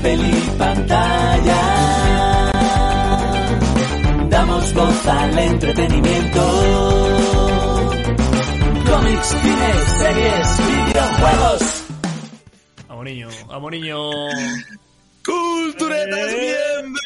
papel y pantalla. Damos voz al entretenimiento. Cómics, cine, series, videojuegos. Amoriño, amoriño. Culturetas, Eh.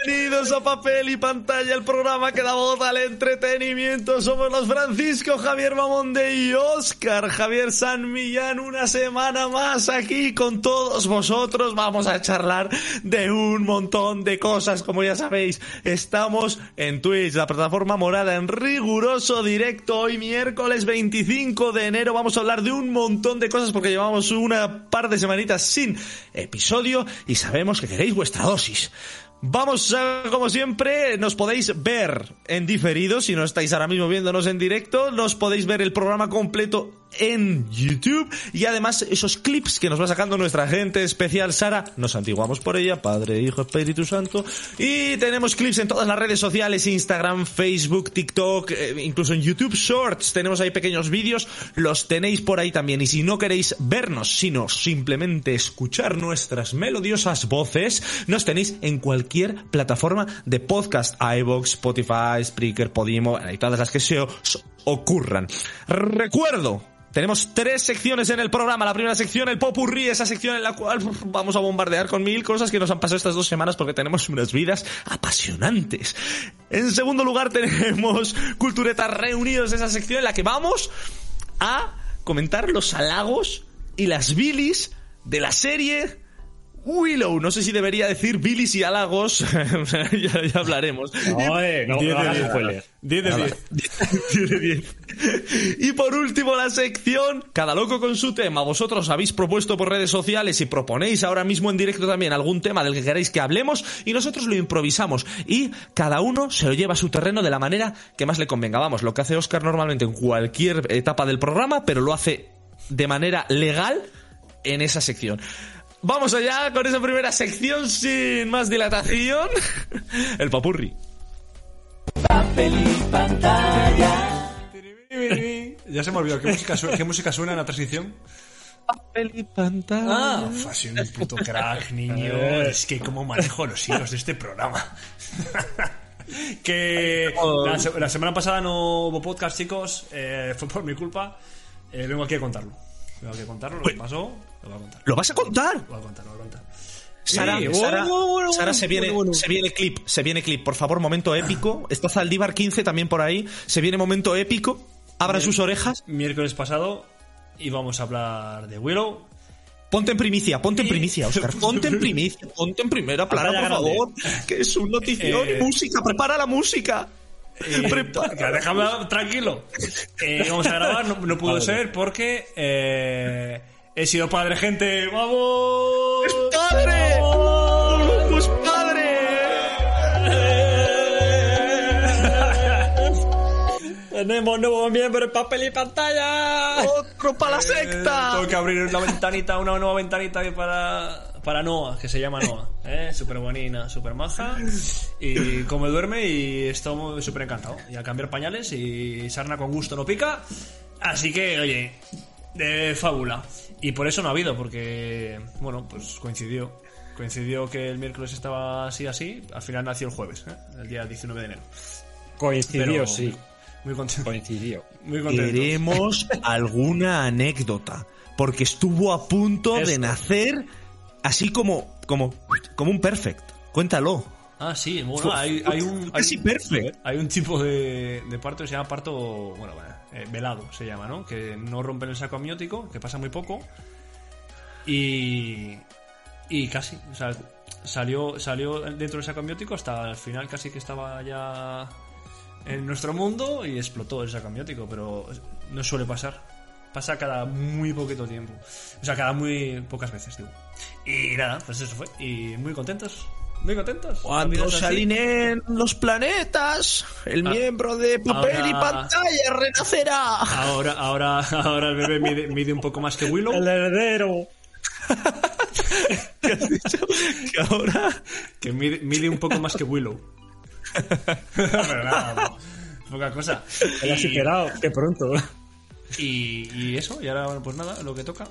bienvenidos a Papel y Pantalla, el programa que da voz al entretenimiento. Somos los Francisco, Javier Mamonde y Oscar Javier San Millán. Una semana más aquí con todos vosotros. Vamos a charlar de un montón de cosas. Como ya sabéis, estamos en Twitch, la plataforma morada, en riguroso directo. Hoy miércoles 25 de enero vamos a hablar de un montón de cosas porque llevamos una par de semanitas sin episodio y sabemos que vuestra dosis. Vamos a, como siempre, nos podéis ver en diferido, si no estáis ahora mismo viéndonos en directo, nos podéis ver el programa completo en YouTube. Y además esos clips que nos va sacando nuestra gente especial Sara, nos antiguamos por ella, Padre, Hijo, Espíritu Santo, y tenemos clips en todas las redes sociales, Instagram, Facebook, TikTok, eh, incluso en YouTube Shorts, tenemos ahí pequeños vídeos, los tenéis por ahí también, y si no queréis vernos, sino simplemente escuchar nuestras melodiosas voces, nos tenéis en cualquier plataforma de podcast, iVoox, Spotify, Spreaker, Podimo, y todas las que se os ocurran. Recuerdo, tenemos tres secciones en el programa. La primera sección, el popurrí, esa sección en la cual vamos a bombardear con mil cosas que nos han pasado estas dos semanas porque tenemos unas vidas apasionantes. En segundo lugar tenemos Culturetas Reunidos, esa sección en la que vamos a comentar los halagos y las bilis de la serie Willow. No sé si debería decir bilis y halagos. ya, ya hablaremos. No, eh, no, no hagas spoiler. 10 de 10. 10 de 10. Y por último, la sección Cada loco con su tema. Vosotros habéis propuesto por redes sociales y proponéis ahora mismo en directo también algún tema del que queráis que hablemos y nosotros lo improvisamos. Y cada uno se lo lleva a su terreno de la manera que más le convenga. Vamos, lo que hace Oscar normalmente en cualquier etapa del programa, pero lo hace de manera legal en esa sección. Vamos allá con esa primera sección sin más dilatación. El papurri. Papel y pantalla. Ya se me olvidó. ¿Qué música, suena, ¿Qué música suena en la transición? Papel y pantalla. Ah, ha sido un puto crack, niño. Es que cómo manejo los hilos de este programa. que la, se- la semana pasada no hubo podcast, chicos. eh, fue por mi culpa. Eh, vengo aquí a contarlo. Vengo aquí a contarlo. Lo que pasó, lo voy a contar. ¿Lo vas a contar? Lo voy a contar, lo voy a contar. Sara, Sí, Sara, bueno, bueno, Sara, bueno, se viene, bueno, se viene clip, se viene clip. Por favor, momento épico. Está Zaldívar 15 también por ahí. Se viene momento épico. Abran sus orejas. Miércoles pasado íbamos a hablar de Willow. Ponte en primicia, ponte en primicia, Oscar. Ponte en primicia, ponte en primera plana, por favor. Que es un notición. Eh, música, prepara la música. Eh, Prepara. déjame tranquilo. Eh, vamos a grabar, no, no pudo ser porque eh, he sido padre, gente. ¡Vamos! ¡Padre! ¡Pues padre! Tenemos nuevo miembro en papel y pantalla. ¡Otro para la Eh, secta! tengo que abrir una ventanita, una nueva ventanita para, para Noah, que se llama Noah. ¿eh? Súper bonina, súper maja. Y come duerme y estoy súper encantado. Y a cambiar pañales y sarna con gusto no pica. Así que, oye, de fábula. Y por eso no ha habido, porque, bueno, pues coincidió. Coincidió que el miércoles estaba así, así. Al final nació el jueves, ¿eh? el día 19 de enero. Coincidió, Pero sí. Muy contento. Coincidió. Muy contento. Queremos alguna anécdota. Porque estuvo a punto de nacer así como, como, como un perfect. Cuéntalo. Ah, sí, bueno, hay, hay un... hay un-. Hay un tipo de, de parto que se llama parto, bueno, bueno, eh, velado se llama, ¿no? Que no rompen el saco amniótico, que pasa muy poco. Y. Y casi, o sea, salió, salió dentro del saco amniótico hasta el final, casi que estaba ya en nuestro mundo y explotó el saco amniótico, pero no suele pasar. Pasa cada muy poquito tiempo. O sea, cada muy pocas veces, digo. Y nada, pues eso fue. Y muy contentos. Muy contentos. Cuando se alineen los planetas, el Ah, miembro de papel y pantalla renacerá. Ahora, ahora, ahora el bebé mide, mide un poco más que Willow. El heredero. ¿Qué has dicho? Que ahora. Que mide, mide un poco más que Willow. Pero nada, po- poca cosa. Te lo has superado. Qué pronto. Y, y eso, y ahora, bueno, pues nada, lo que toca.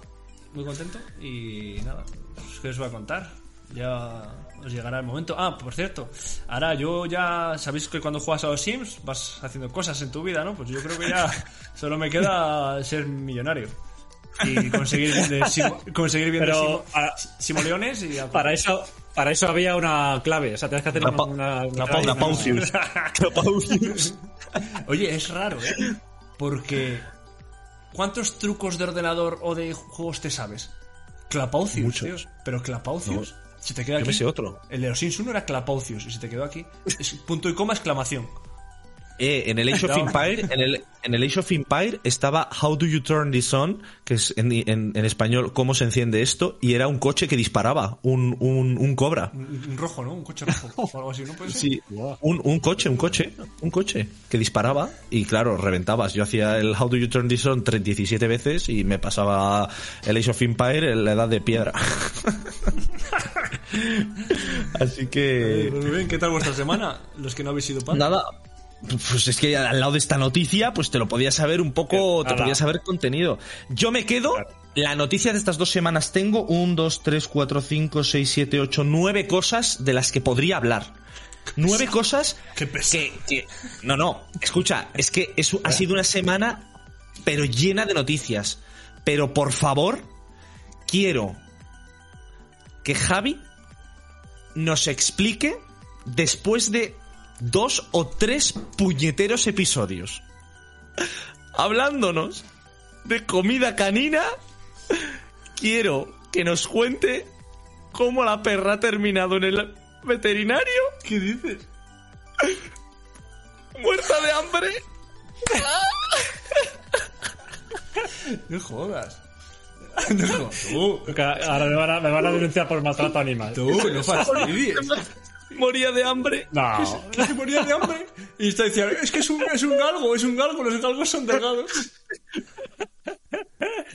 Muy contento. Y nada, pues, ¿qué os voy a contar? Ya os llegará el momento. Ah, por cierto, ahora yo ya sabéis que cuando juegas a los Sims vas haciendo cosas en tu vida, ¿no? Pues yo creo que ya solo me queda ser millonario. Y conseguir, de simo- conseguir viendo Pero, simo- ah, simoleones y a- Para eso, para eso había una clave. O sea, tenías que hacer Una una, pausius. Oye, es raro, ¿eh? Porque. ¿Cuántos trucos de ordenador o de juegos te sabes? Clapaucius, Muchos. tíos. Pero Clapaucius. Se te queda Yo aquí. me sé otro. El de los Sims 1 era Clapaucius y se te quedó aquí. Es punto y coma exclamación. Eh, en el Age of. Empire, en el, en el Age of Empire estaba How do you turn this on, que es en, en- en español cómo se enciende esto, y era un coche que disparaba, un, un, un cobra. Un, un rojo, ¿no? Un coche rojo. O algo así, ¿no puede ser? Sí, un, un coche, un coche, un coche que disparaba y claro, reventabas. Yo hacía el How do you turn this on 17 veces y me pasaba el Age of Empire en la edad de piedra. Así que... Muy bien, ¿qué tal vuestra semana? Los que no habéis sido padres. Nada, pues es que al lado de esta noticia, pues te lo podías saber un poco, Eh, te podías saber contenido. Yo me quedo, la noticia de estas dos semanas tengo un, dos, tres, cuatro, cinco, seis, siete, ocho, nueve cosas de las que podría hablar. Nueve cosas Qué que, que- no, no, escucha, es que es, ha sido una semana, pero llena de noticias. Pero por favor, quiero que Javi nos explique después de dos o tres puñeteros episodios hablándonos de comida canina. Quiero que nos cuente cómo la perra ha terminado en el veterinario ¿Qué dices? muerta de hambre. No jodas. No jodas. Tú, Porque Ahora me van, a, me van a denunciar por maltrato animal. tú, no fastidies. Moría de hambre. No. Que se moría de hambre. Y está diciendo, es que es un, es un galgo, es un galgo, los galgos son delgados.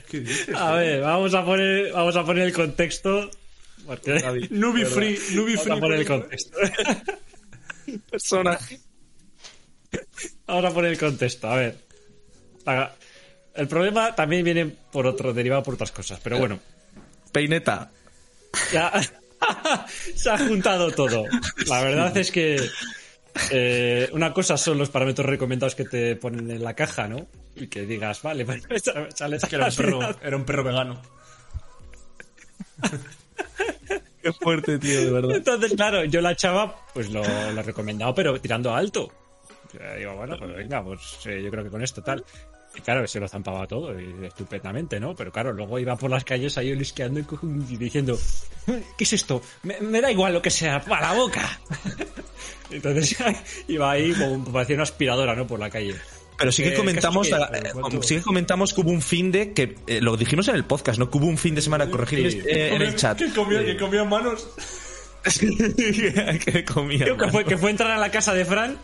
¿Qué dices? A ver, vamos a poner, vamos a poner el contexto. Porque Nubi free, Nubi vamos free. a poner el contexto. Personaje. Vamos a poner el contexto. A ver. El problema también viene por otro, derivado por otras cosas. Pero bueno, Peineta. ya se ha juntado todo. La verdad es que eh, una cosa son los parámetros recomendados que te ponen en la caja, ¿no? Y que digas, vale, pues sale Que era un perro, era un perro vegano. Qué fuerte, tío, de verdad. Entonces, claro, yo la chava, pues lo, lo he recomendado, pero tirando alto. Sea, digo, bueno, pues venga, pues eh, yo creo que con esto tal. Y claro, se lo zampaba todo, y estupendamente, ¿no? Pero claro, luego iba por las calles ahí olisqueando y diciendo, ¿qué es esto? Me, me da igual lo que sea, para la boca. Entonces iba ahí como parecía una aspiradora, ¿no? Por la calle. Pero sí que Eh, comentamos, eh, que- eh, sí que comentamos que hubo un fin de que eh, lo dijimos en el podcast, ¿no? Que hubo un fin de semana corregir Sí. eh, en el chat. Que comía, que comía manos. que comía. Que fue, que fue entrar a la casa de Fran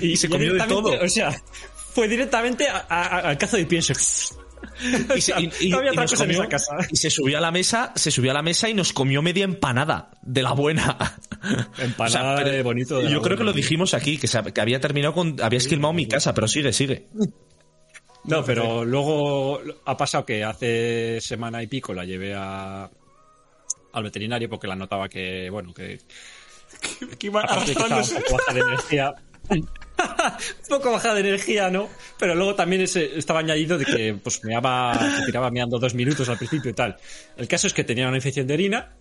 y, Y se comió de todo. O sea, fue directamente a- a- al cazo de pienso. Y, se- y- y- no había y otra nos cosa en comió- esa casa. y se subió a la mesa, se subió a la mesa y nos comió media empanada de la buena. Empanada de bonito. de yo creo que lo dijimos aquí, que, se- que había terminado con. Había esquilmado mi casa, pero sigue, sigue. No, pero luego ha pasado que hace semana y pico la llevé a, al veterinario porque la notaba que, bueno, que Que arrastrándose. de energía. Un poco baja de energía, ¿no? Pero luego también ese- estaba añadido de que pues meaba, se tiraba meando dos minutos al principio y tal. El caso es que tenía una infección de orina.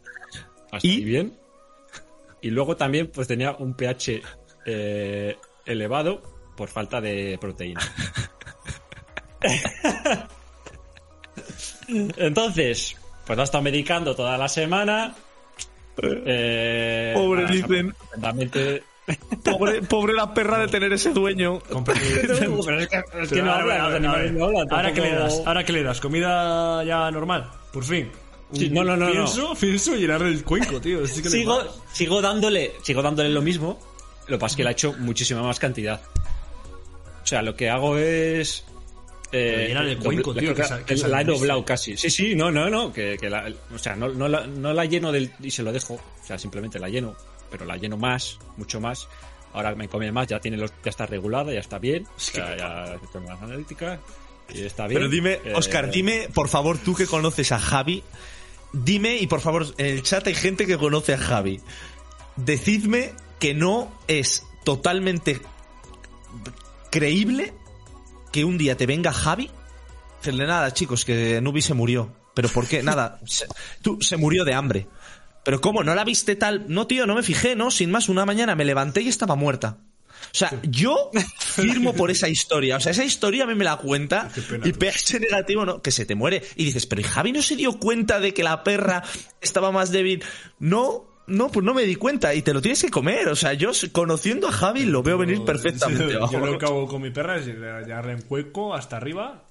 Hasta ¿Y? bien. Y luego también pues tenía un pH eh, elevado por falta de proteína. Entonces, pues la ha estado medicando toda la semana. Eh, Pobre, estupendamente- Pobre, pobre la perra de tener ese dueño. Ahora, que le das, ahora que le das, comida ya normal, por fin. Sí, no, no, no, no. Pienso, llenarle el cuenco, tío. Sí que le sigo, sigo dándole, sigo dándole lo mismo. Lo que pasa es que le ha hecho muchísima más cantidad. O sea, lo que hago es. Pero llena de doble- cuenco, tío, que- que la he doblado casi. Sí, sí, no, no, no. Que, que la- o sea, no, no, la, no la lleno del, y se lo dejo. O sea, simplemente la lleno. Pero la lleno más, mucho más. Ahora me come más, ya tiene los, ya está regulada, ya está bien. O sea, ya tengo más analítica. Y está bien. Pero dime, Eh, Oscar, dime, por favor, tú que conoces a Javi, dime, y por favor, en el chat hay gente que conoce a Javi. Decidme que no es totalmente creíble que un día te venga Javi. Decirle nada, chicos, que Nubi se murió. ¿Pero por qué? Nada, se, tú, se murió de hambre. ¿Pero cómo? ¿No la viste tal? No, tío, no me fijé, ¿no? Sin más, una mañana me levanté y estaba muerta. O sea, yo firmo por esa historia. O sea, esa historia a mí me la cuenta y pH negativo, ¿no? Que se te muere. Y dices, pero ¿y Javi no se dio cuenta de que la perra estaba más débil? No, no, pues no me di cuenta y te lo tienes que comer. O sea, yo conociendo a Javi lo veo venir perfectamente. Yo, vamos. lo que hago con mi perra es llegarle en cueco hasta arriba.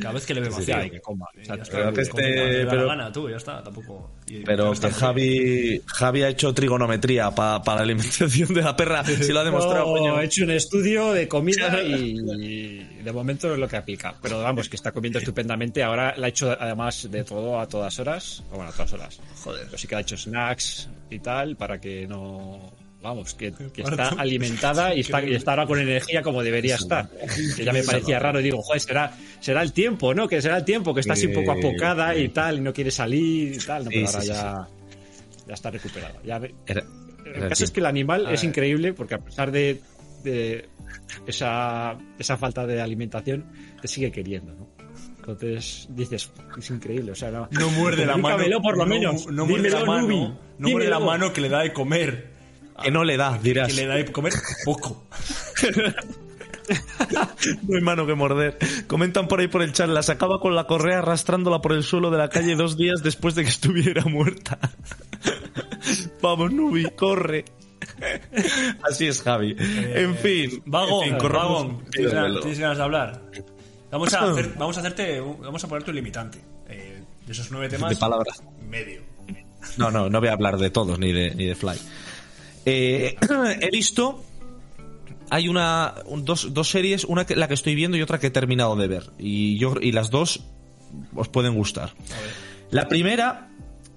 Cada vez que le veo vacía. sí, que coma. Está, Pero que este- pero- gana, tú, ya está, tampoco. y- Pero está que muy Javi, Javi ha hecho trigonometría pa- para la alimentación de la perra. Si lo ha demostrado, No, coño. he hecho un estudio de comida y, y de momento es lo que aplica. Pero vamos, que está comiendo estupendamente. Ahora la ha hecho además de todo a todas horas. O bueno, a todas horas. Joder. Pero sí que ha hecho snacks y tal para que no... Vamos, que, está alimentada y está, y está ahora con energía como debería estar. Que ya me parecía raro y digo, joder, será, será el tiempo, ¿no? Que será el tiempo, que está así un poco apocada y tal, y no quiere salir y tal. No, pero sí, ahora sí, ya, ya está recuperada. Ya ve- Era- el caso es que el animal es increíble porque a pesar de, de esa, esa falta de alimentación, te sigue queriendo, ¿no? Entonces dices, es increíble, o sea, no, No muerde la mano. comunícamelo por lo no- menos. No, muerde la mano. Nubi, No muerde la mano que le da de comer. Que no le da, dirás. Que le da de comer poco. No hay mano que morder. Comentan por ahí por el chat, la sacaba con la correa arrastrándola por el suelo de la calle dos días después de que estuviera muerta. Vamos, Nubi, corre. Así es, Javi. en fin. Vago, en fin, Vagón, ¿tienes, ganas- de hablar? Vamos a, hacer- vamos a hacerte, vamos a ponerte un limitante. Eh, de esos nueve temas, De palabras. medio. No, no, no voy a hablar de todos, ni de, ni de Fly. Eh, he visto. Hay una. un- dos, dos series, una que, la que estoy viendo y otra que he terminado de ver. Y, yo, y las dos os pueden gustar. La primera,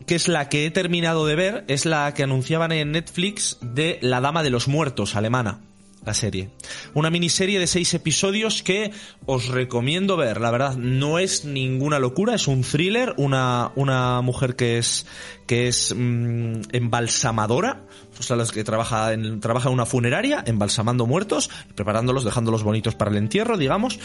que es la que he terminado de ver, es la que anunciaban en Netflix de La Dama de los Muertos, alemana. La serie. Una miniserie de seis episodios que os recomiendo ver. La verdad, no es ninguna locura, es un thriller. Una, una mujer que es, que es mm, embalsamadora. O sea, las que trabaja en, trabaja en una funeraria, embalsamando muertos, preparándolos, dejándolos bonitos para el entierro, digamos.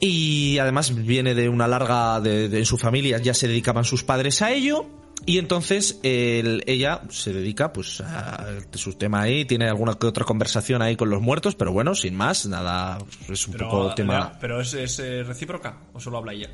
Y además viene de una larga, de, de- en su familia ya se dedicaban sus padres a ello. Y entonces el- ella se dedica pues a su tema ahí, tiene alguna que otra conversación ahí con los muertos, pero bueno, sin más, nada, es un Pero, poco tema... pero es, es, eh, recíproca o solo habla ella.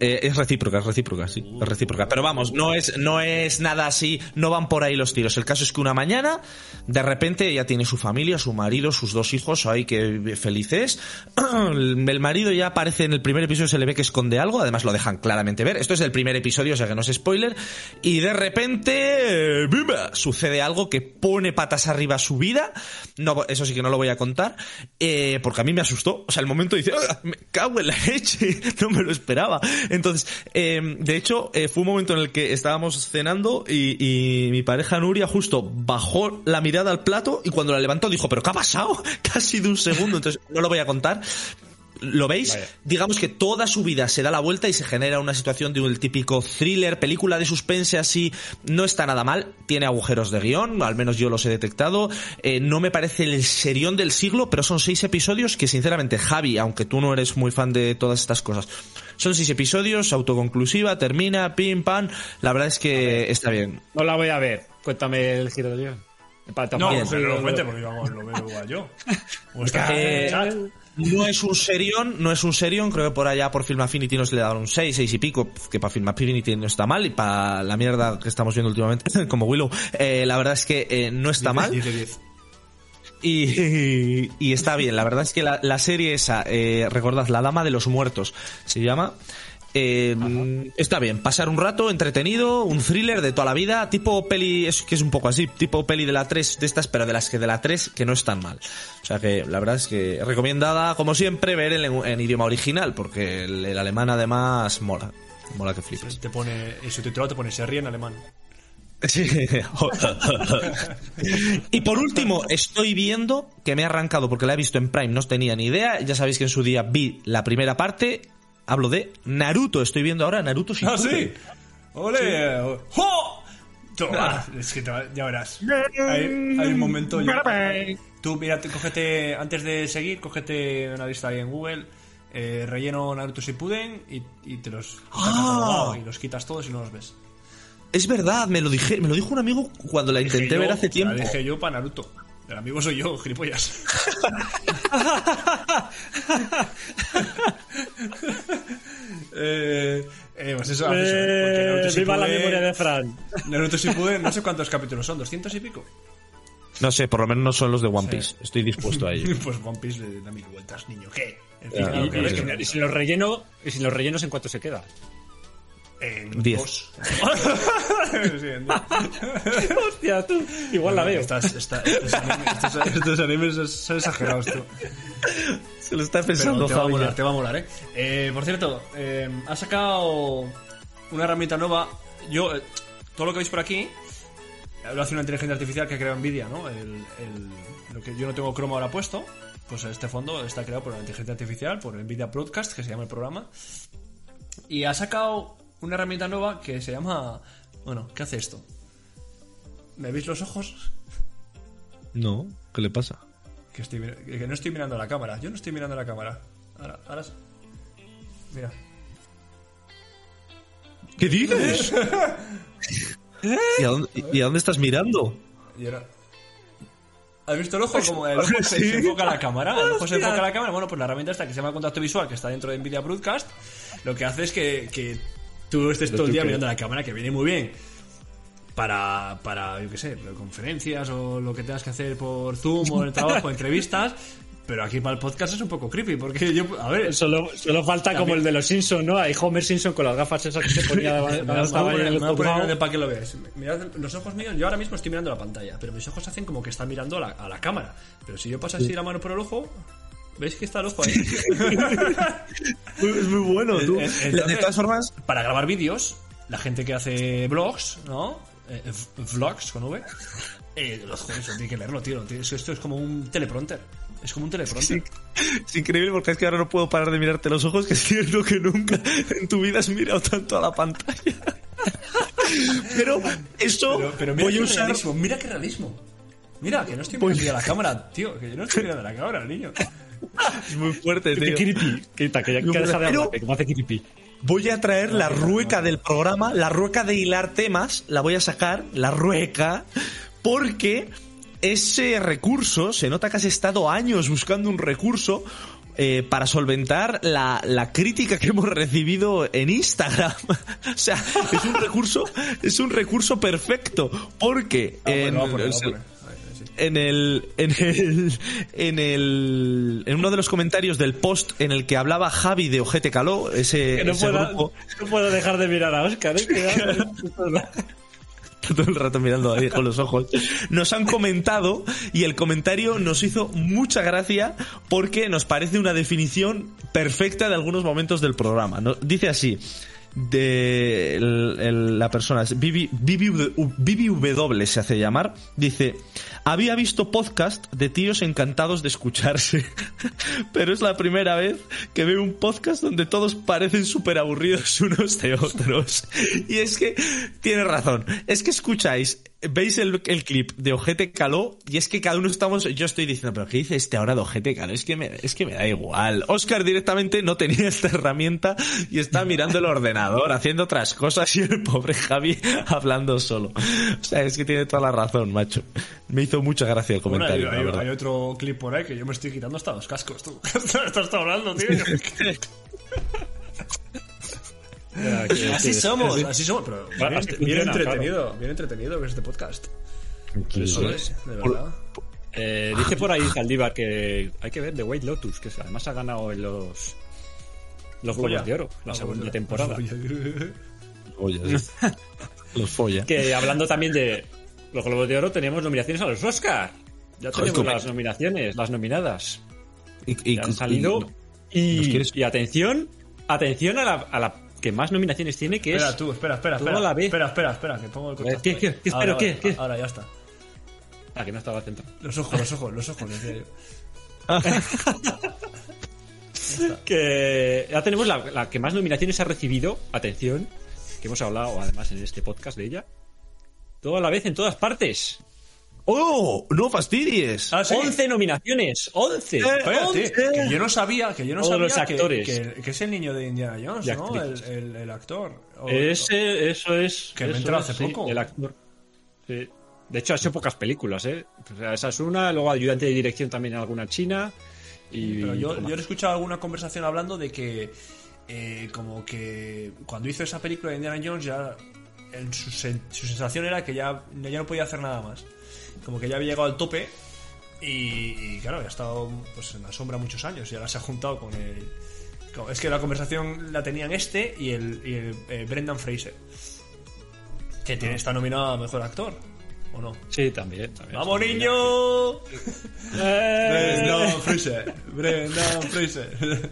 Eh, es recíproca, es recíproca, sí, es recíproca. Pero vamos, no es, no es nada así, no van por ahí los tiros. El caso es que una mañana, de repente, ella tiene su familia, su marido, sus dos hijos, ahí que felices. El marido ya aparece en el primer episodio, se le ve que esconde algo, además lo dejan claramente ver. Esto es el primer episodio, o sea que no es spoiler. Y de repente, eh, sucede algo que pone patas arriba su vida. No, eso sí que no lo voy a contar, eh, porque a mí me asustó. O sea, el momento dice, "Ah, me cago en la leche, no me lo esperaba. Entonces, eh, de hecho, eh, fue un momento en el que estábamos cenando y, y mi pareja Nuria justo bajó la mirada al plato y cuando la levantó dijo, pero ¿qué ha pasado? Casi de un segundo, entonces no lo voy a contar. ¿Lo veis? Vaya. Digamos que toda su vida se da la vuelta y se genera una situación de un típico thriller, película de suspense así. No está nada mal, tiene agujeros de guion, al menos yo los he detectado. Eh, no me parece el serión del siglo, pero son seis episodios que sinceramente, Javi, aunque tú no eres muy fan de todas estas cosas, son seis episodios, autoconclusiva, termina, pim, pam. La verdad es que está bien. No la voy a ver. Cuéntame el giro del guion. Para- No, pero no lo cuente porque vamos, lo veo igual yo. O está Eh, en el chat. No es un serión, no es un serión, creo que por allá por Film Affinity nos le daron un 6, 6 y pico, que para Film Affinity no está mal, y para la mierda que estamos viendo últimamente, como Willow, eh, la verdad es que eh, no está mal. 10 de 10. Y, y está bien, la verdad es que la, la serie esa, eh, recordad, La Dama de los Muertos, se llama. Eh, está bien, pasar un rato entretenido, un thriller de toda la vida, tipo peli, es que es un poco así, tipo peli de la 3 de estas, pero de las que de la 3 que no están mal. O sea que la verdad es que recomendada, como siempre, ver en, en idioma original, porque el, el alemán además mola, mola que flipas. Te pone, en su titular te pone se ríe en alemán. Sí. y por último, estoy viendo que me ha arrancado porque la he visto en Prime, no tenía ni idea. Ya sabéis que en su día vi la primera parte. Hablo de Naruto. Estoy viendo ahora Naruto Ah, Shippuden. sí. ¡Ole! ¡Jo! Toma, es que te va- ya verás. Hay, hay un momento. yo- tú, mira, te- cógete, antes de seguir, cógete una lista ahí en Google. eh, relleno Naruto Shippuden y, y te los Ah. y los quitas todos y no los ves. Es verdad, me lo dije, me lo dijo un amigo cuando la intenté Dije ver yo, hace tiempo. La dije yo para Naruto. El amigo soy yo, gilipollas. eh, eh, pues eso, haces eso, porque Eh, viva la Shippuden- memoria de Fran. Naruto Shippuden, no sé cuántos capítulos son, ¿200 y pico? No sé, por lo menos no son los de One Piece. Estoy dispuesto a ello. Pues One Piece le da mil vueltas, niño. ¿Qué? En fin, Ya, claro, Y, si los relleno, y si los rellenos en cuánto se queda. En Diez. dos. Sí, en dos. Hostia, tú. Igual la veo. Estas- esta- estos, animes, estos- estos animes son- exagerados, tú. Se lo está Pero pensando te va a molar, te va a molar, ¿eh? Eh, por cierto, eh, ha sacado una herramienta nueva. Yo, eh, todo lo que veis por aquí, lo hace una inteligencia artificial que ha creado Nvidia, ¿no? El, el- lo que yo no tengo Chrome ahora puesto, pues este fondo está creado por una inteligencia artificial, por Nvidia Broadcast, que se llama el programa. Y ha sacado una herramienta nueva que se llama... Bueno, ¿qué hace esto? ¿Me veis los ojos? No, ¿qué le pasa? Que, estoy, mir- que no estoy mirando a la cámara. Yo no estoy mirando a la cámara. Ahora, ahora... Mira. ¿Qué dices? ¿Y a dónde, y a dónde estás mirando? Y ahora... ¿Has visto el ojo? Como el ojo se, se enfoca a la cámara. El ojo se enfoca a la cámara. Bueno, pues la herramienta esta que se llama contacto visual, que está dentro de Nvidia Broadcast, lo que hace es que, que tú estés todo el día mirando la cámara, que viene muy bien para, para yo qué sé, conferencias o lo que tengas que hacer por Zoom o en el trabajo, entrevistas. Pero aquí para el podcast es un poco creepy, porque yo, a ver, Solo, solo falta como También- el de los Simpsons, ¿no? Hay Homer Simpson con las gafas esas que se ponía Me me grande para que lo veáis. Mirad los ojos míos, yo ahora mismo estoy mirando la pantalla, pero mis ojos hacen como que están mirando a la, a la cámara. Pero si yo paso así la mano por el ojo, ¿veis que está el ojo ahí? Es muy bueno, tú. Entonces- de todas formas, Para grabar vídeos, la gente que hace vlogs, ¿no? Eh, vlogs con V. Eh, los joder, eso tiene que leerlo, tío. Esto es como un teleprompter. Es como un teleprompter. es increíble porque es que ahora no puedo parar de mirarte los ojos, que es cierto que nunca en tu vida has mirado tanto a la pantalla. Pero eso Pero, pero mira voy a usar. realismo, mira qué realismo. Mira, que no estoy mirando a la cámara, tío. Que yo no estoy mirando a la cámara, niño. Es muy fuerte, Qué tío. creepy. Quita, que ya que deja de hablar, que como hace creepy. Voy a traer la rueca del programa, la rueca de hilar temas, la voy a sacar, la rueca, porque ese recurso, se nota que has estado años buscando un recurso eh, para solventar la, la crítica que hemos recibido en Instagram. o sea, es un recurso, es un recurso perfecto, porque Ah, bueno, en- en el, en el, en el, en uno de los comentarios del post en el que hablaba Javi de Ojete Caló, ese, Que no, ese grupo, no puedo dejar de mirar a Oscar, ¿eh? Cuidado. todo el rato mirando ahí con los ojos, nos han comentado y el comentario nos hizo mucha gracia porque nos parece una definición perfecta de algunos momentos del programa. Dice así, de el- el- la persona, BBW se hace llamar, dice, había visto podcast de tíos encantados de escucharse, pero es la primera vez que veo un podcast donde todos parecen súper aburridos unos de otros. Y es que tiene razón, es que escucháis, veis el, el clip de Ojete Caló y es que cada uno estamos, yo estoy diciendo, pero ¿qué dice este ahora de Ojete Caló? Es que me, es que me da igual. Oscar directamente no tenía esta herramienta y está mirando el ordenador, haciendo otras cosas y el pobre Javi hablando solo. O sea, es que tiene toda la razón, macho. Me hizo mucha gracia el Bueno, hay, comentario, hay- otro clip por ahí que yo me estoy quitando hasta los cascos, tú. Estás hablando, tío. Así somos, así somos. Pero bien, entretenido, bien entretenido que es este podcast. Joder, de verdad. Eh, dice por ahí Saldívar que hay que ver The White Lotus, que además ha ganado en los los Folla. Globos de Oro, la Ah, segunda temporada. Sí. Los folla. Que hablando también de los Globos de Oro, tenemos nominaciones a los Oscar. Ya tenemos las nominaciones, las nominadas. Y, han salido. y- Y, ¿Nos quieres- y atención, atención a la, a la que más nominaciones tiene, que Espera, es. tú, espera, espera, Toda espera. la vez. Espera, espera, espera, que pongo el contacto. ¿Qué, qué, qué Ahora, espero, qué, ahora, qué? Ahora ya está. Ah, que no estaba centrado. Los ojos, los ojos, los ojos, decía yo. Que ya tenemos la, la que más nominaciones ha recibido, atención, que hemos hablado además en este podcast de ella. Toda la vez en todas partes. ¡Oh! ¡No fastidies! Ah, sí. 11 nominaciones. 11. Espérate, 11. que yo no sabía, que yo no Todos sabía los que- actores. Que, que es el niño de Indiana Jones, ¿no? El, actrices. el- el actor. O- Ese, eso es. Que me es, hace sí, poco. El actor. Sí. De hecho, ha hecho pocas películas, ¿eh? O sea, esa es una, luego ayudante de dirección también en alguna china. Y Pero yo, yo he escuchado alguna conversación hablando de que, eh, como que cuando hizo esa película de Indiana Jones, ya en su, sen- su sensación era que ya, ya no podía hacer nada más. Como que ya había llegado al tope y, y, claro, ya ha estado pues, en la sombra muchos años y ahora se ha juntado con el. con- es que la conversación la tenían este y el, y el, eh, Brendan Fraser, que tiene, está nominado a mejor actor, ¿o no? Sí, también. también ¡Vamos, niño! Eh, Brendan Fraser, Brendan Fraser.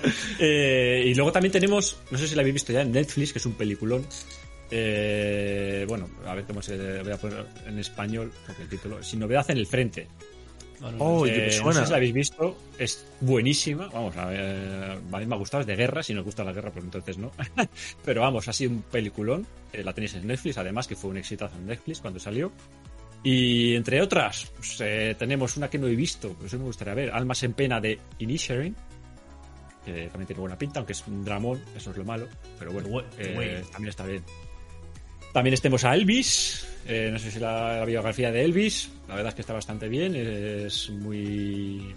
Eh, y luego también tenemos, no sé si la habéis visto ya en Netflix, que es un peliculón. Eh, bueno, a ver cómo se voy a poner en español, porque el título, Sin novedad en el frente. ¡Oh! Eh, me no sé suena. si la habéis visto, es buenísima. Vamos, a, ver, a mí me ha gustado, es de guerra. Si nos gusta la guerra, pues entonces no. Pero vamos, ha sido un peliculón. eh, la tenéis en Netflix, además, que fue un exitazo en Netflix cuando salió. Y entre otras, pues, eh, tenemos una que no he visto, pues eso me gustaría ver: Almas en Pena de Inisherin. Que también tiene buena pinta, aunque es un dramón, eso es lo malo. Pero bueno, eh, también está bien. También estemos a Elvis. eh, no sé si la, la biografía de Elvis. La verdad es que está bastante bien. Es muy.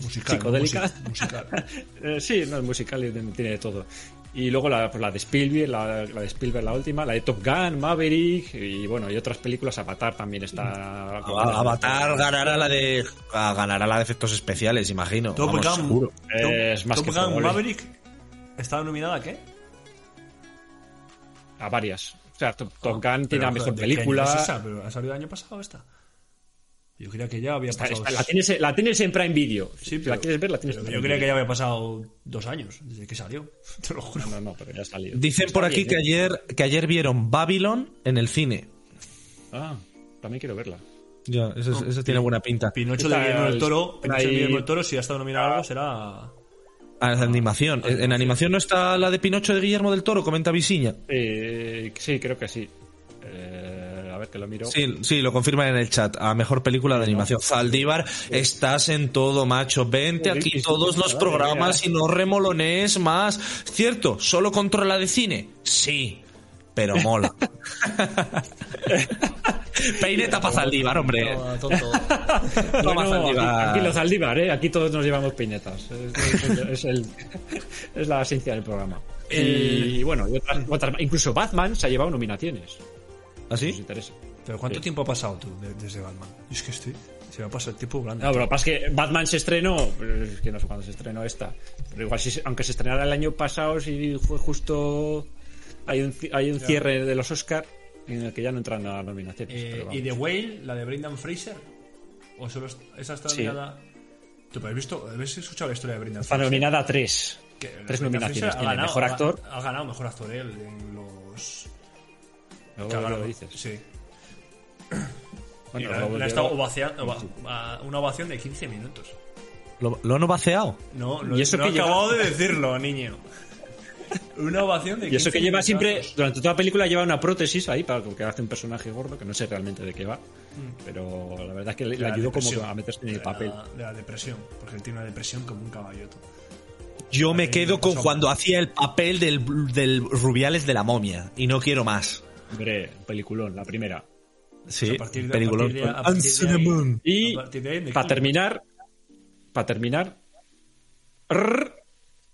Musical, psicodélica. music- musical. Eh, sí, no, es musical y tiene de todo. Y luego la, pues la de Spielberg, la, la de Spielberg, la última, la de Top Gun, Maverick y bueno, y otras películas. Avatar también está. Avatar ganará la de a- ganará la de efectos especiales, imagino. Top Vamos, Gun, seguro. Es más Top que Gun probable. Maverick ¿Está nominada a qué? A varias. O sea, Top, Top Gun tiene Pero, la mejor ¿de qué año película. es esa? ¿Pero ¿Ha salido el año pasado esta? Yo creía que ya había Está- pasado. está- la, tienes, la tienes en Prime Video. Sí, si pero- la quieres ver, la tienes pero en yo Prime creía que ya había pasado dos años desde que salió. Te lo juro. No, no, no, pero ya ha salido. Dicen Está por aquí bien, que ¿eh? ayer que ayer vieron Babylon en el cine. Ah, también quiero verla. Ya, eso, eso tiene buena pinta. Pinocho Está de Guillermo del el- Toro. Pinocho de Guillermo del Toro, si ha estado nominado a algo, será. Ah, es animación. En animación no está la de Pinocho de Guillermo del Toro, comenta Visiña. Eh, sí, creo que sí. Que lo miro. Sí, sí, lo confirman en el chat. A mejor película de animación. Zaldívar, estás en todo, macho. Vente aquí todos los programas y no remolones más. ¿Cierto? ¿Solo controla de cine? Sí, pero mola. Peineta para Zaldívar, hombre. No, tonto. Toma, Bueno, aquí, Zaldívar. aquí los Zaldívar, ¿eh? Aquí todos nos llevamos peinetas. Es, es- es el- es la esencia del programa. Y bueno, y otras, otras- incluso Batman se ha llevado nominaciones. ¿Ah, sí? interesa. ¿Pero cuánto Sí. tiempo ha pasado tú de- desde Batman? Es que estoy. Se me ha pasado el tiempo grande. No, pero lo que pasa es que Batman se estrenó, es que no sé cuándo se estrenó esta. Pero igual, si, aunque se estrenara el año pasado, si fue justo. Hay un, hay un cierre de los Oscar en el que ya no entran a las nominaciones. Eh, ¿Y. The Whale, la de Brendan Fraser? ¿O solo es- esa está Sí. nominada? ¿Tú has visto, habéis escuchado la historia de Brendan Está Fraser? nominada a tres. Que Tres nominaciones. Tiene mejor ha- actor. Ha, ganado mejor actor él en los. Ha lo dices. Sí. Bueno, le ha estado ovaciando- ova- una ovación de 15 minutos. ¿Lo, lo han vaciado? No, no, Y eso no que he lleva- acabado de decirlo, niño. Una ovación de 15 Y eso que lleva siempre, durante toda la película lleva una prótesis ahí para que hace un personaje gordo, que no sé realmente de qué va, Mm. pero la verdad es que le, ayudó como a meterse en el De la- papel. De la depresión, porque él tiene una depresión como un caballoto. Yo me quedo con cuando hacía el papel del, del Rubiales de la momia. Y no quiero más. Hombre, peliculón, la primera. Sí, a partir de- a peliculón. Y para terminar, para terminar, rrr,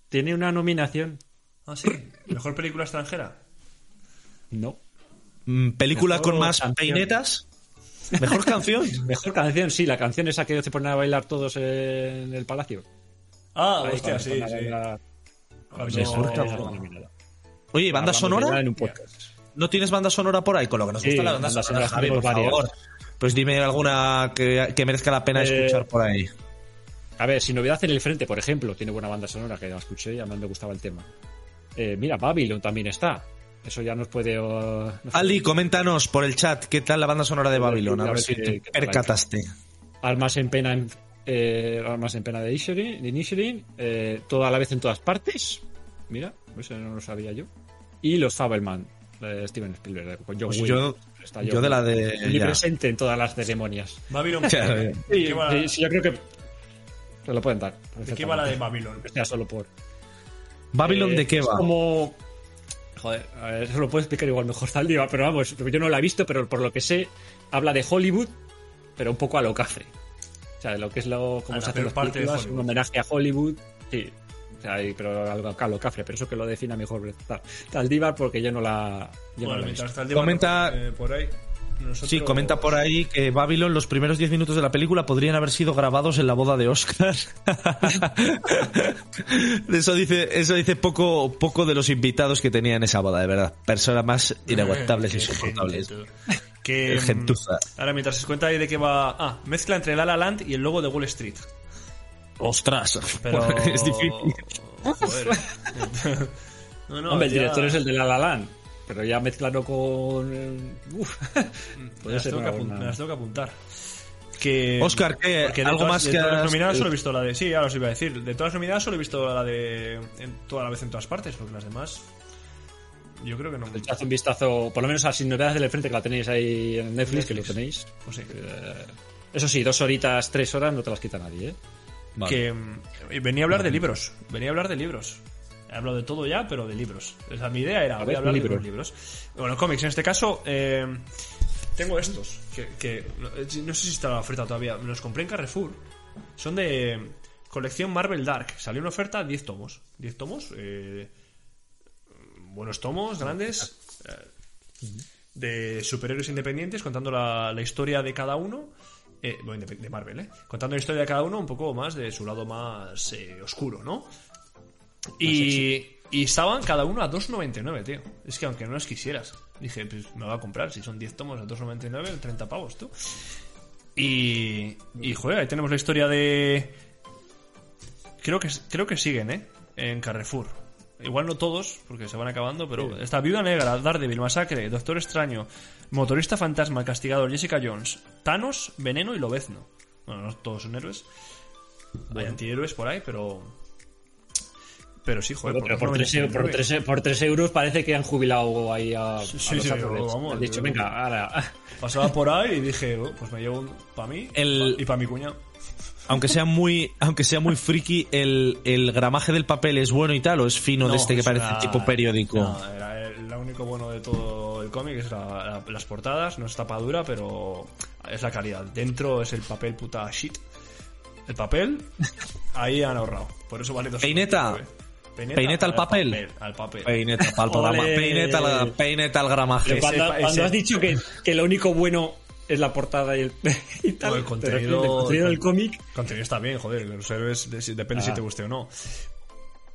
tiene una nominación. Ah, sí. ¿Mejor película extranjera? No. Mm, Película Mejor con más canción. peinetas. Mejor canción. Mejor canción, sí, la canción esa que se ponen a bailar todos en el palacio. Ah, Ahí, hostia, sí, bailar. Oye, ¿banda sonora? En un podcast. ¿No tienes banda sonora por ahí? Con lo que nos Sí, gusta la banda banda sonora, Javi, por varias. favor. Pues dime alguna que, que merezca la pena Eh, escuchar por ahí. A ver, si Novedad en el Frente, por ejemplo, tiene buena banda sonora que la escuché y a mí me gustaba el tema. Eh, mira, Babylon también está. Eso ya nos puede. uh, nos Ali, puede- coméntanos por el chat qué tal la banda sonora de Babylon. A A ver ver si te percataste. Almas en pena en, eh, Almas en pena de Inisherin, eh, toda la vez en todas partes. Mira, eso no lo sabía yo. Y los Fabelman, de Steven Spielberg, con John Pues yo, Está yo de la de. ya. omnipresente en todas las ceremonias. Babylon. Claro, ¿De Sí, qué sí, sí, yo creo que se lo pueden dar. ¿De qué va la de Babylon? O sea, solo por. ¿Babylon Eh, de qué es va? como. Joder, a ver, eso lo puedo explicar igual mejor Zaldiva, pero vamos, yo no la he visto, pero por lo que sé, habla de Hollywood, pero un poco a lo cafre. O sea, de lo que es lo. La se hacen de películas, un homenaje a Hollywood. Sí. Pero algo a lo cafre, pero eso que lo defina mejor Zaldívar porque yo no la. Yo Bueno, no la he mientras visto. está el Comenta- eh, por ahí. nosotros- Sí, comenta por ahí que Babylon, los primeros 10 minutos de la película podrían haber sido grabados en la boda de Oscar. eso dice, eso dice poco, poco de los invitados que tenía en esa boda, de verdad. Personas más inaguantables y Qué insoportables. Que, El gentuza. mm, Ahora, mientras se cuenta ahí de que va. Ah, mezcla entre La La Land y el logo de Wall Street. Ostras, Pero. es difícil. Joder. no, no, Hombre, el director es el de La La Land, pero ya mezclarlo con. Uf, Me puede las, ser tengo que una apun- buena- me las tengo que apuntar. Que, Óscar, ¿qué? porque de ¿Algo todas- más de que todas las nominadas solo he visto la de. Sí, ahora os iba a decir. De todas las nominadas solo he visto la de. En, toda la vez en todas partes, porque las demás. Yo creo que no. Echad un vistazo, por lo menos a Sin Novedades del Frente, que la tenéis ahí en Netflix, que lo tenéis. Pues sí. Eh, eso sí, dos horitas, tres horas no te las quita nadie, ¿eh? Que mm, venía a hablar de libros. Venía a hablar de libros. He hablado de todo ya, pero de libros. O sea, mi idea era, A voy a hablar de los libros. Bueno, cómics, en este caso, eh, tengo estos, que, eh, no sé si está la oferta todavía. Me los compré en Carrefour. Son de colección Marvel Dark. Salió una oferta 10 tomos. 10 tomos, eh, buenos tomos, grandes, eh, de superhéroes independientes, contando la, la historia de cada uno. Eh, bueno, de, de Marvel, ¿eh? Contando la historia de cada uno un poco más de su lado más eh, oscuro, ¿no? Y, y estaban cada uno a 2,99, tío. Es que aunque no los quisieras. Dije, pues me va a comprar. Si son 10 tomos a 2,99, 30 pavos, tú. Y, y, joder, ahí tenemos la historia de... Creo que, creo que siguen, ¿eh? En Carrefour. Igual no todos, porque se van acabando, pero está Viuda Negra, Daredevil, Masacre, Doctor Extraño, Motorista Fantasma, Castigador, Jessica Jones, Thanos, Veneno y Lobezno. Bueno, no todos son héroes. Hay antihéroes por ahí, pero... Pero sí, joder. Pero por, 2,99. tres, eu- por, tres, por tres euros parece que han jubilado ahí a, Sí, a sí, los sí, árboles. vamos, Han dicho, venga, ahora. Pasaba por ahí y dije, oh, pues me llevo un para mí El- y para mi cuñado. Aunque sea muy, aunque sea muy friki, el, el gramaje del papel es bueno y tal, o es fino de este que parece una- tipo periódico. No, era el- lo único bueno de todo el cómic es la- la- las portadas, no es tapa dura, pero es la calidad. Dentro es el papel puta shit. El papel, ahí han ahorrado. Por eso vale dos Peineta. Peineta al papel. Al papel. Peineta pa'l programa. Ole. Peineta al, peineta al gramaje. cuando, cuando has dicho que, que lo único bueno es la portada y, el, y tal, O el te contenido- del contenido del cómic. Contenido está bien, joder, los héroes depende si Ah. te guste o no.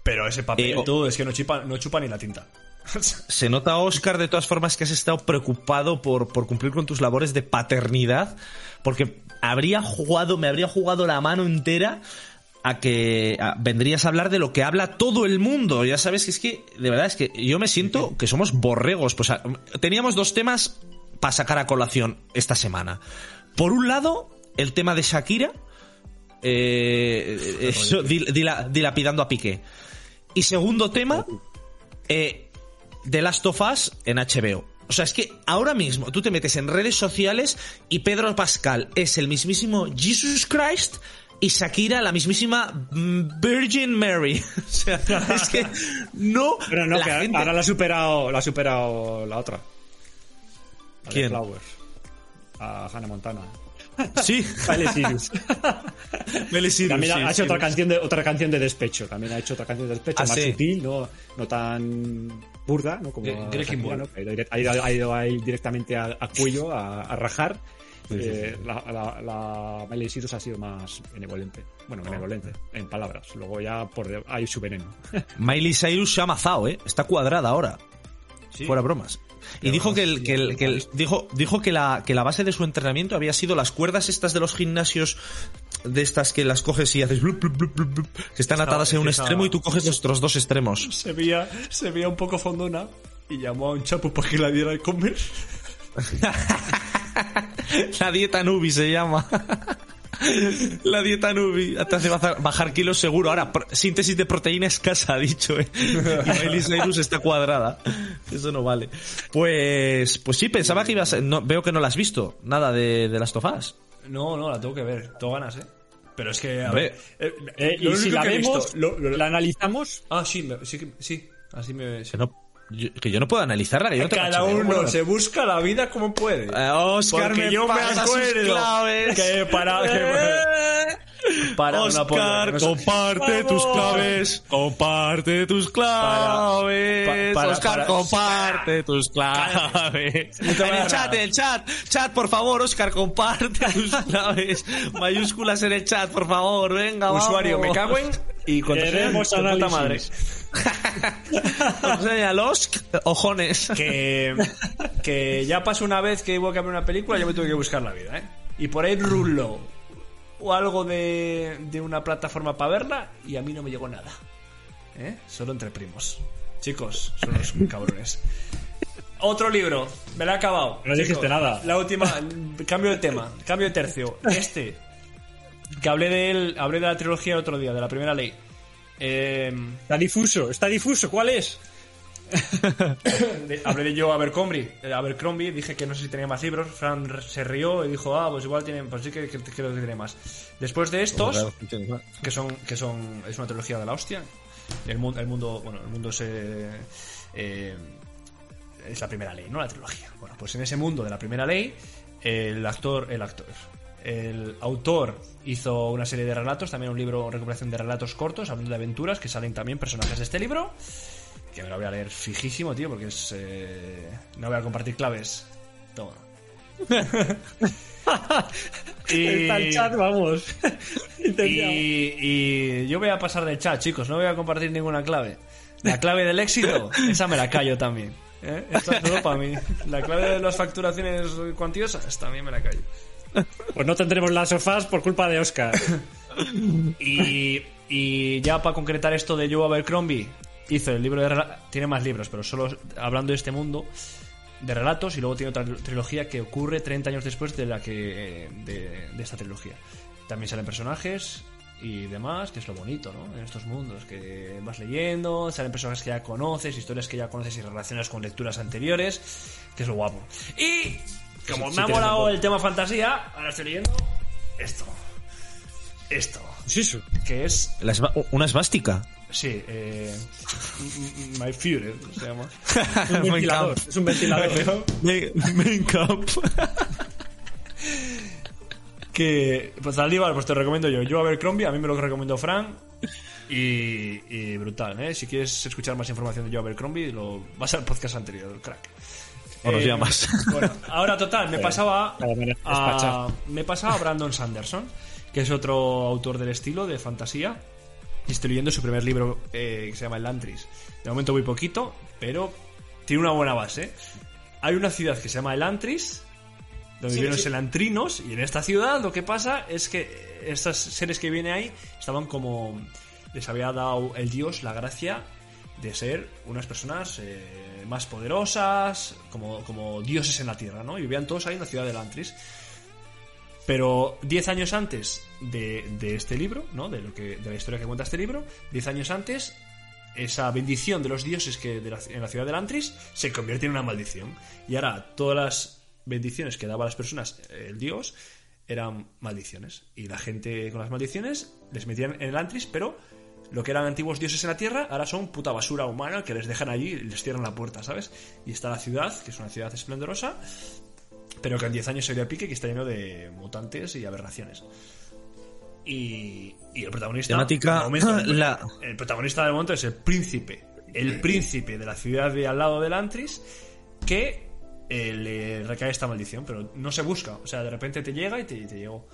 Pero ese papel, Eh, o- tú, es que no chupa, no chupa ni la tinta. Se nota, Oscar, de todas formas, que has estado preocupado por, por cumplir con tus labores de paternidad, porque habría jugado, me habría jugado la mano entera a que a- vendrías a hablar de lo que habla todo el mundo. Ya sabes que es que, de verdad, es que yo me siento que somos borregos. Pues, a- teníamos dos temas para sacar a colación esta semana. Por un lado, el tema de Shakira, eh, eso, dilapidando a Piqué. Y segundo tema, eh, The Last of Us en HBO. O sea, es que ahora mismo tú te metes en redes sociales y Pedro Pascal es el mismísimo Jesus Christ y Shakira la mismísima mm, Virgin Mary. O sea, es que no. Pero no, la que gente- ahora la ha superado, la ha superado la otra. De ¿Quién? Flowers. A Hannah Montana. Sí, Miley Cyrus. Miley Cyrus, También ha hecho otra canción de otra canción de despecho. También ha hecho otra canción de despecho Ah, más sí. sutil, no, no tan burda, no como Gre- Ball. ¿no? Ha ido, ha ido- ahí directamente a, a cuello a, a rajar. Eh, La, la, la Miley Cyrus ha sido más benevolente. Bueno, benevolente, en palabras. Luego ya por hay su veneno. Miley Cyrus se ha amazado, ¿eh? Está cuadrada ahora. Fuera bromas. Y dijo que, el, que, el- que el- dijo, dijo que la, que la base de su entrenamiento había sido las cuerdas estas de los gimnasios de estas que las coges y haces blup, blup, blup, blup, blup, que están atadas en un extremo y tú coges otros dos extremos. Se veía, se veía un poco fondona y llamó a un chapo para que la diera de comer. La dieta Nubi se llama. La dieta Nubi te hace bajar, bajar kilos seguro. Ahora, síntesis de proteína escasa, ha dicho, ¿eh? Y Miley Cyrus está cuadrada. Eso no vale. Pues, pues sí, pensaba que ibas. No, veo que no la has visto. Nada de, de las tofás. No, no, la tengo que ver. Tengo ganas, ¿eh? Pero es que, a ver... eh, Eh, y si la vemos, visto- lo- lo- la analizamos. Ah, sí, me- sí, sí. Así me... sí. Que, no, yo, que yo no puedo analizarla. Que yo no Cada uno bueno. se busca la vida como puede. Eh, Oscar, Porque me yo me pasa sus acuerdo claves. que para- Eh. Oscar, sé- comparte tus claves. Comparte tus claves. Pa- para- Oscar, para- comparte tus claves. En el chat, en el chat. Chat, por favor, Oscar, comparte tus claves. Mayúsculas en el chat, por favor. Venga, Usuario, vamos. me cago en... Y contraseña madre. Contraseña, los ojones. Que, que ya pasó una vez que hubo que ver una película, yo me tuve que buscar la vida, ¿eh? Y por ahí ruló o algo de, de una plataforma para verla y a mí no me llegó nada. ¿Eh? Solo entre primos. Chicos, son unos cabrones. Otro libro, me lo he acabado. No dijiste nada. La última, cambio de tema, cambio de tercio. Este, que hablé de él, hablé de la trilogía el otro día, de la primera ley. Eh, Está difuso, está difuso. ¿Cuál es? de- hablé de yo Abercrombie, eh, Abercrombie, dije que no sé si tenía más libros, Fran se rió y dijo, ah, pues igual tienen, pues sí que, que- creo que tiene más. Después de estos, que son, que son, es una trilogía de la hostia, el mundo, el mundo, bueno, el mundo se, eh, es la primera ley, no la trilogía. Bueno, pues en ese mundo de la primera ley, el actor, el actor, el autor hizo una serie de relatos, también un libro, recuperación de relatos cortos, hablando de aventuras, que salen también personajes de este libro, que me lo voy a leer fijísimo, tío, porque es, eh, no voy a compartir claves. Toma. y, Está el chat, vamos. Y, y yo voy a pasar del chat, chicos, no voy a compartir ninguna clave. La clave del éxito, esa me la callo también. ¿eh? Esta es solo para mí. La clave de las facturaciones cuantiosas, también me la callo. Pues no tendremos las sofás por culpa de Oscar. Y, y ya para concretar esto de Joe Abercrombie, hizo el libro de tiene más libros, pero solo hablando de este mundo de relatos y luego tiene otra trilogía que ocurre 30 años después de la que de, de esta trilogía. También salen personajes y demás, que es lo bonito, ¿no? En estos mundos que vas leyendo, salen personajes que ya conoces, historias que ya conoces y relacionas con lecturas anteriores, que es lo guapo. Y como me ha molado el tema fantasía, ahora estoy leyendo esto. Esto ¿Sí que es La una esvástica. Sí eh, My Fury se llama Un ventilador. Es un ventilador. Main camp. que pues Zaldívar pues te recomiendo yo yo Abercrombie a mí me lo recomendó Fran y, y brutal ¿eh? si quieres escuchar más información de Joe Abercrombie lo vas al podcast anterior crack O nos Eh, llamas. bueno ahora total me pasaba Para ver, a, me pasaba a Brandon Sanderson que es otro autor del estilo de fantasía y estoy leyendo su primer libro eh, que se llama El Antris. De momento muy poquito, pero tiene una buena base. Hay una ciudad que se llama El Antris, donde viven los elantrinos, y en esta ciudad lo que pasa es que estos seres que vienen ahí estaban como... les había dado el dios la gracia de ser unas personas eh, más poderosas, como, como dioses en la tierra, ¿no? Y vivían todos ahí en la ciudad de Antris. Pero 10 años antes de, este libro, ¿no? De, lo que, de la historia que cuenta este libro, 10 años antes, esa bendición de los dioses que en la ciudad de Antris se convierte en una maldición. Y ahora todas las bendiciones que daba a las personas eh, el dios eran maldiciones. Y la gente con las maldiciones les metían en el Antris, pero lo que eran antiguos dioses en la tierra ahora son puta basura humana que les dejan allí y les cierran la puerta, ¿sabes? Y está la ciudad, que es una ciudad esplendorosa, pero que en 10 años se dio a pique que está lleno de mutantes y aberraciones. Y, y el protagonista. Temática, de momento, el, la- el protagonista del momento es el príncipe. El príncipe de la ciudad de al lado del Antris. Que eh, le recae esta maldición, pero no se busca. O sea, de repente te llega y te, te llegó.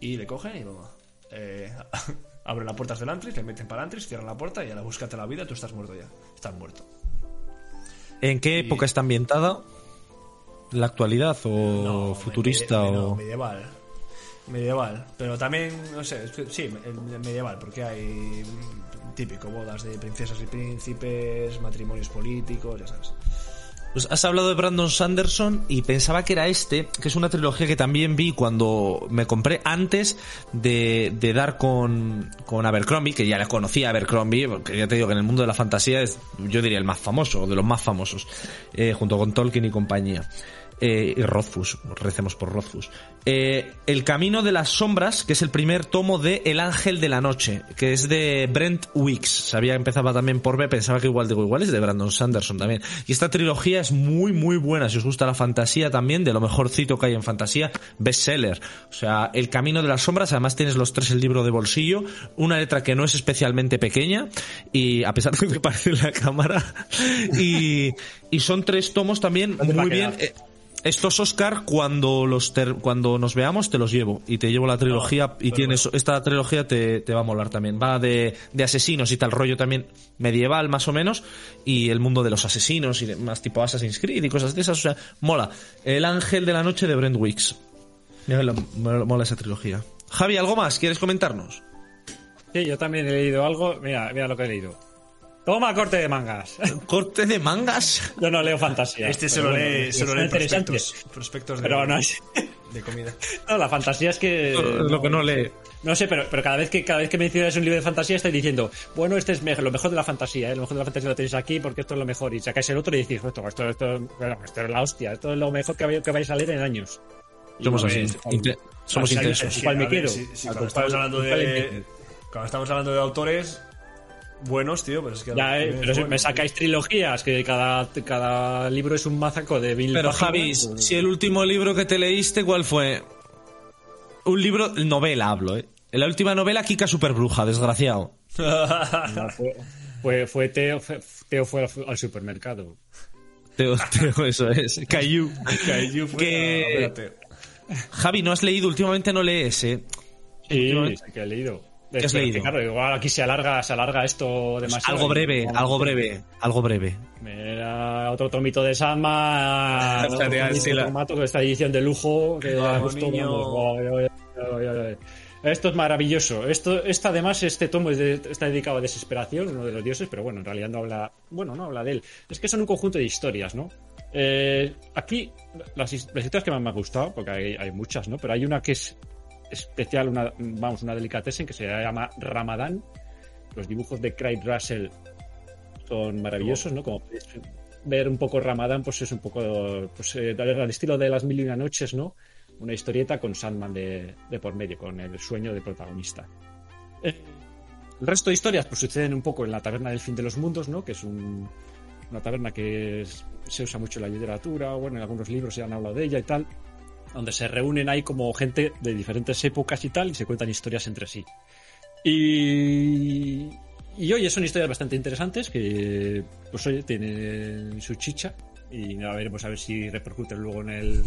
Y le cogen y bueno, eh, abren las puertas del Antris, le meten para Antris, cierran la puerta y a la búscate la vida, tú estás muerto ya. Estás muerto. ¿En qué época está ambientada? ¿La actualidad o No, futurista o...? medieval. Medieval. Pero también, no sé, sí, medieval, porque hay típico, bodas de princesas y príncipes, matrimonios políticos, ya sabes. Pues has hablado de Brandon Sanderson y pensaba que era este, que es una trilogía que también vi cuando me compré antes de, de dar con, con Abercrombie, que ya la conocía Abercrombie, porque ya te digo que en el mundo de la fantasía es, yo diría, el más famoso, o de los más famosos, eh, junto con Tolkien y compañía. Eh, y Rothfuss, recemos por Rothfuss. Eh, el Camino de las Sombras, que es el primer tomo de El Ángel de la Noche, que es de Brent Weeks. Sabía que empezaba también por B, pensaba que igual digo igual es de Brandon Sanderson también. Y esta trilogía es muy, muy buena. Si os gusta la fantasía también, de lo mejorcito que hay en fantasía, bestseller. O sea, El Camino de las Sombras, además tienes los tres el libro de bolsillo, una letra que no es especialmente pequeña, y a pesar de que parece en la cámara, y, y son tres tomos también muy bien. eh, estos Oscar, cuando los ter- cuando nos veamos, te los llevo. Y te llevo la trilogía. No, y tienes. Esta trilogía te, te va a molar también. Va de, de asesinos y tal rollo también medieval, más o menos. Y el mundo de los asesinos y más tipo Assassin's Creed y cosas de esas. O sea, mola. El ángel de la noche de Brent me mola esa trilogía. Javi, ¿algo más? ¿Quieres comentarnos? Sí, yo también he leído algo. Mira, mira lo que he leído. Toma corte de mangas. ¿Corte de mangas? Yo no leo fantasía. Este se lo bueno, lee, se lo son lee interesantes. prospectos, prospectos de, Pero no es. de comida. No, la fantasía es que. Lo que no lee. No sé, pero, pero cada vez que cada vez que mencionas un libro de fantasía estoy diciendo, bueno, este es lo mejor de la fantasía, ¿eh? lo mejor de la fantasía lo tenéis aquí porque esto es lo mejor. Y sacáis el otro y decís, esto, esto, esto, bueno, esto es la hostia, esto es lo mejor que, vais- que vais a leer en años. Y Somos no así. somos intensos. Cuando estamos hablando de autores buenos, tío, pero es que. Ya, eh, es pero si bueno. me sacáis trilogías, que cada, cada libro es un mazaco de mil Pero Javi, pues- si el último libro que te leíste, ¿cuál fue? Un libro, novela hablo, ¿eh? En la última novela, Kika Superbruja, desgraciado. No, fue, fue, fue Teo, fue- Teo fue al, al supermercado. Teo, Teo, eso es. Caillou. Kaiju fue Que- a-. Javi, no has leído, últimamente no lees, ¿eh? Sí, Últimamente- sí que he leído. ¿Qué has Pero que, leído? claro, igual aquí se alarga, se alarga esto demasiado. Algo breve, algo breve, algo breve. Era otro tomito de otro la- formato de esta edición de lujo que da gusto. Esto es maravilloso. Esto, esta además, este tomo es de- está dedicado a desesperación, uno de los dioses, pero bueno, en realidad no habla, bueno, no habla de él. Es que son un conjunto de historias, ¿no? Eh, aquí, las, las historias que más me han gustado, porque hay, hay muchas, ¿no? Pero hay una que es especial, una, vamos, una delicatessen que se llama Ramadán. Los dibujos de Craig Russell son maravillosos, ¿no? Como podéis ver un poco Ramadán, pues es un poco, pues eh, al estilo de las mil y una noches, ¿no? Una historieta con Sandman de, por medio, con el sueño del protagonista. Eh, el resto de historias pues suceden un poco en la taberna del fin de los mundos, ¿no? Que es un- una taberna que se usa mucho en la literatura, bueno, en algunos libros se han hablado de ella y tal, donde se reúnen ahí como gente de diferentes épocas y tal y se cuentan historias entre sí. Y, y oye, son historias bastante interesantes que, pues oye, tienen su chicha y ya veremos a ver si repercuten luego en el,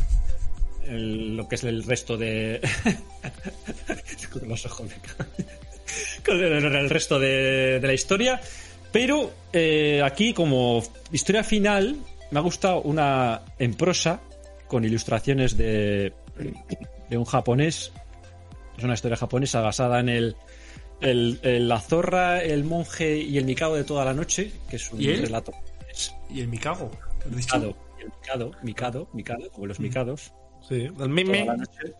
en lo que es el resto de... con los ojos con el, el resto de, de la historia. Pero eh, aquí como historia final me ha gustado una en prosa con ilustraciones de, de un japonés. Es una historia japonesa basada en el, el- el- la zorra, el monje y el mikado de toda la noche, que es un ¿Y relato. Y el. Mikado, el mikado, mikado, mikado, como los mikados. Sí, el noche.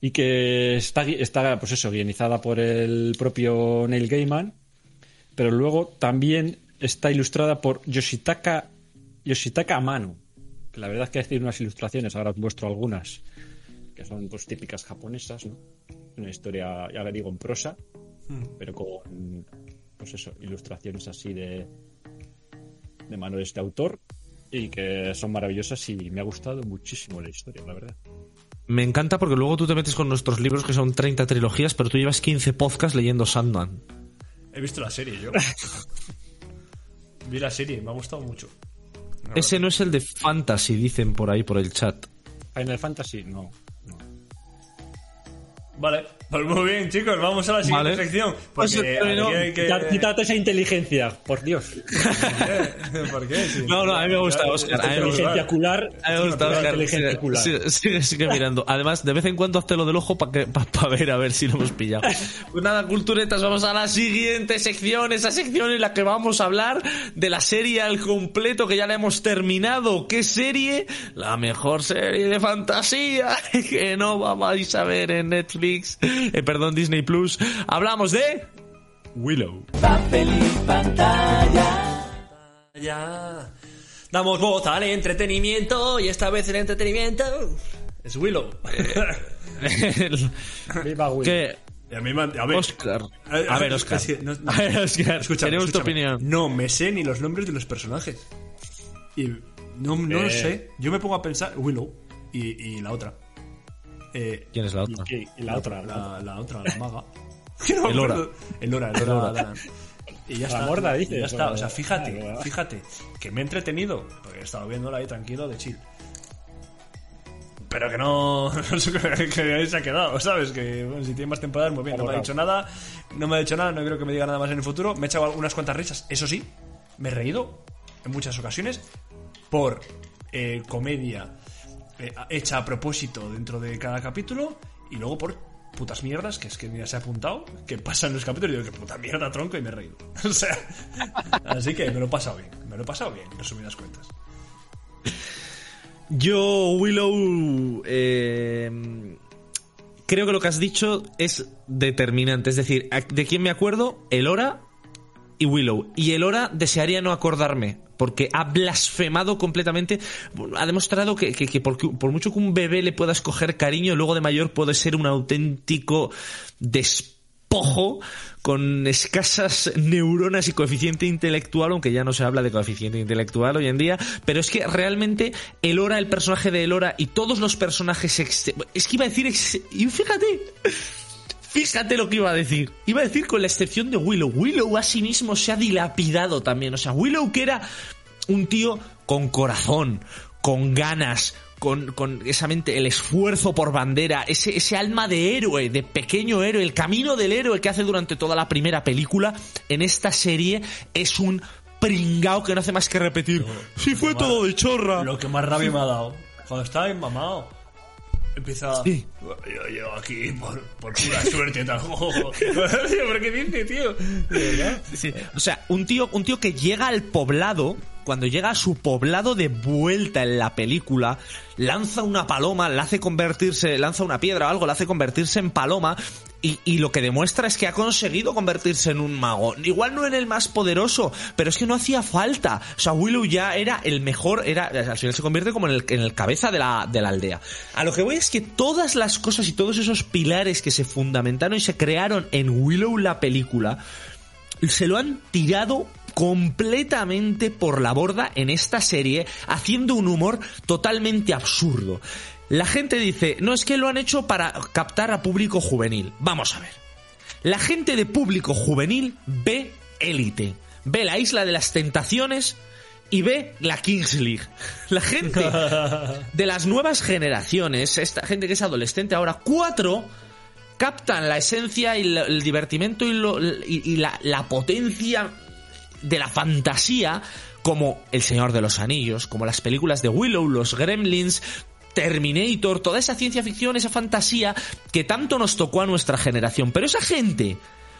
Y que está, está, pues eso, guionizada por el propio Neil Gaiman, pero luego también está ilustrada por Yoshitaka, Yoshitaka Amano, la verdad es que hay unas ilustraciones, ahora os muestro algunas, que son pues típicas japonesas, ¿no? Una historia, ya le digo, en prosa, pero con, pues eso, ilustraciones así de, de mano de este autor, y que son maravillosas y me ha gustado muchísimo la historia, la verdad. Me encanta porque luego tú te metes con nuestros libros que son 30 trilogías, pero tú llevas 15 podcasts leyendo Sandman. He visto la serie yo. Vi la serie, me ha gustado mucho. Ese no es el de Fantasy, dicen por ahí por el chat. Final Fantasy, no. Vale, pues muy bien, chicos, vamos a la siguiente Vale. sección. Pues Porque aquí hay que... Quítate esa inteligencia, por Dios. ¿Por qué? Sí. No, no, a mí me gusta, Oscar. A mí me gusta. Inteligencia ocular. A mí me gusta, Oscar. Inteligencia Sigue, ocular. sigue- sigue- sigue mirando. Además, de vez en cuando hazte lo del ojo para ver a ver si lo hemos pillado. Pues nada, culturetas, vamos a la siguiente sección. Esa sección en la que vamos a hablar de la serie al completo que ya la hemos terminado. ¿Qué serie? La mejor serie de fantasía que no vais a ver en Netflix. Eh, perdón, Disney Plus. Hablamos de Willow. Papel y pantalla. Ya. Damos voz al entretenimiento y esta vez el entretenimiento es Willow. Viva Will. que Y a mí me han- a ver, Oscar. Eh, A ver, eh, Oscar. no- no- A ver, Oscar. Escúchame, Queremos tu opinión. No me sé ni los nombres de los personajes. Y no, no lo Eh. sé. Yo me pongo a pensar Willow y, y la otra. Eh, ¿Quién es la ¿Y, otra? la otra? la, la otra, la maga. No El Ora. acuerdo. El Ora, el Ora. Danan. Y ya está. morda, y dices, Ya está. o- sea, fíjate, Ah, fíjate. Que me he entretenido. Porque he estado viéndola ahí tranquilo de chill. Pero que no. que ahí se ha quedado, ¿sabes? Que bueno, si tiene más temporadas, muy bien. No me ha dicho nada. No me ha dicho nada. No creo que me diga nada más en el futuro. Me he echado unas cuantas risas. Eso sí, me he reído en muchas ocasiones por eh, comedia hecha a propósito dentro de cada capítulo y luego por putas mierdas que es que ya se ha apuntado que pasan los capítulos y digo que puta mierda tronco y me he reído o sea así que me lo he pasado bien me lo he pasado bien en resumidas cuentas Yo, Willow, eh, creo que lo que has dicho es determinante. Es decir, ¿de quién me acuerdo? Elora y Willow. Y Elora desearía no acordarme, porque ha blasfemado completamente. Ha demostrado que, que- que por, mucho que un bebé le pueda escoger cariño, luego de mayor puede ser un auténtico despojo con escasas neuronas y coeficiente intelectual, aunque ya no se habla de coeficiente intelectual hoy en día, pero es que realmente Elora, el personaje de Elora y todos los personajes... Es que iba a decir... Y fíjate, Fíjate lo que iba a decir. Iba a decir con la excepción de Willow. Willow a sí mismo se ha dilapidado también. O sea, Willow que era un tío con corazón, con ganas, con, con esa mente, el esfuerzo por bandera, ese, ese alma de héroe, de pequeño héroe, el camino del héroe que hace durante toda la primera película, en esta serie es un pringao que no hace más que repetir. Si fue todo de chorra. lo que más rabia me ha dado cuando estaba mamado empieza Sí. yo llevo aquí por, por pura suerte tal ¿por qué dice tío. Sí, O sea, un tío, un tío que llega al poblado, cuando llega a su poblado de vuelta en la película, lanza una paloma, la hace convertirse, lanza una piedra o algo, la hace convertirse en paloma, y, lo que demuestra es que ha conseguido convertirse en un mago. Igual no en el más poderoso, pero es que no hacía falta. O sea, Willow ya era el mejor, era, al final se convierte como en el, en el cabeza de la, de la aldea. A lo que voy es que todas las cosas y todos esos pilares que se fundamentaron y se crearon en Willow la película, se lo han tirado completamente por la borda en esta serie, haciendo un humor totalmente absurdo. La gente dice, no es que lo han hecho para captar a público juvenil. Vamos a ver. La gente de público juvenil ve élite, ve la isla de las tentaciones y ve la Kings League. La gente de las nuevas generaciones, esta gente que es adolescente ahora, cuatro captan la esencia y el divertimento y, la potencia de la fantasía como El Señor de los Anillos, como las películas de Willow, los Gremlins, Terminator, toda esa ciencia ficción, esa fantasía que tanto nos tocó a nuestra generación. Pero esa gente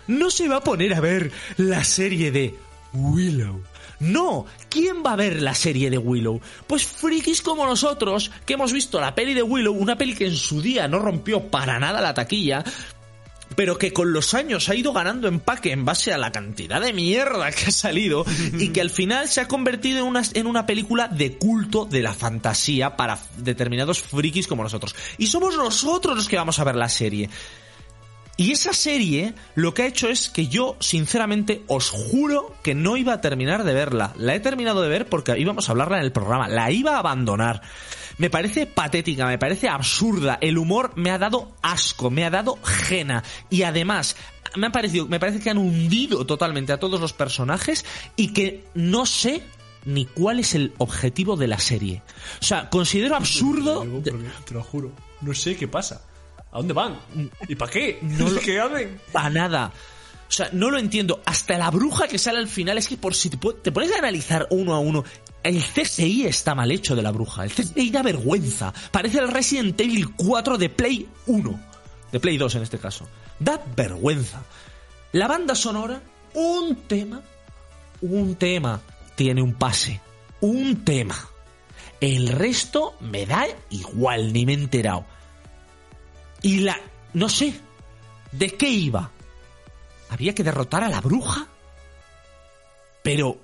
no se va a poner a ver la serie de Willow. No, ¿quién va a ver la serie de Willow? Pues frikis como nosotros, que hemos visto la peli de Willow, una peli que en su día no rompió para nada la taquilla, pero que con los años ha ido ganando empaque en base a la cantidad de mierda que ha salido y que al final se ha convertido en una, en una película de culto de la fantasía para determinados frikis como nosotros. Y somos nosotros los que vamos a ver la serie. Y esa serie lo que ha hecho es que yo, sinceramente, os juro que no iba a terminar de verla. La he terminado de ver porque íbamos a hablarla en el programa. La iba a abandonar. Me parece patética, me parece absurda. El humor me ha dado asco, me ha dado jena. Y además, me ha parecido, me parece que han hundido totalmente a todos los personajes y que no sé ni cuál es el objetivo de la serie. O sea, considero absurdo. Digo, porque, te lo juro no sé qué pasa ¿A dónde van? ¿Y para qué? No lo- ¿Qué hacen? Para nada. O sea, no lo entiendo. Hasta la bruja que sale al final es que por si te, pones a analizar uno a uno, el CSI está mal hecho de la bruja. El CSI da vergüenza. Parece el Resident Evil 4 de Play 1. De Play 2 en este caso. Da vergüenza. La banda sonora, un tema. Un tema. Tiene un pase. Un tema. El resto me da igual, ni me he enterado. Y la... No sé. ¿De qué iba? ¿Había que derrotar a la bruja? Pero...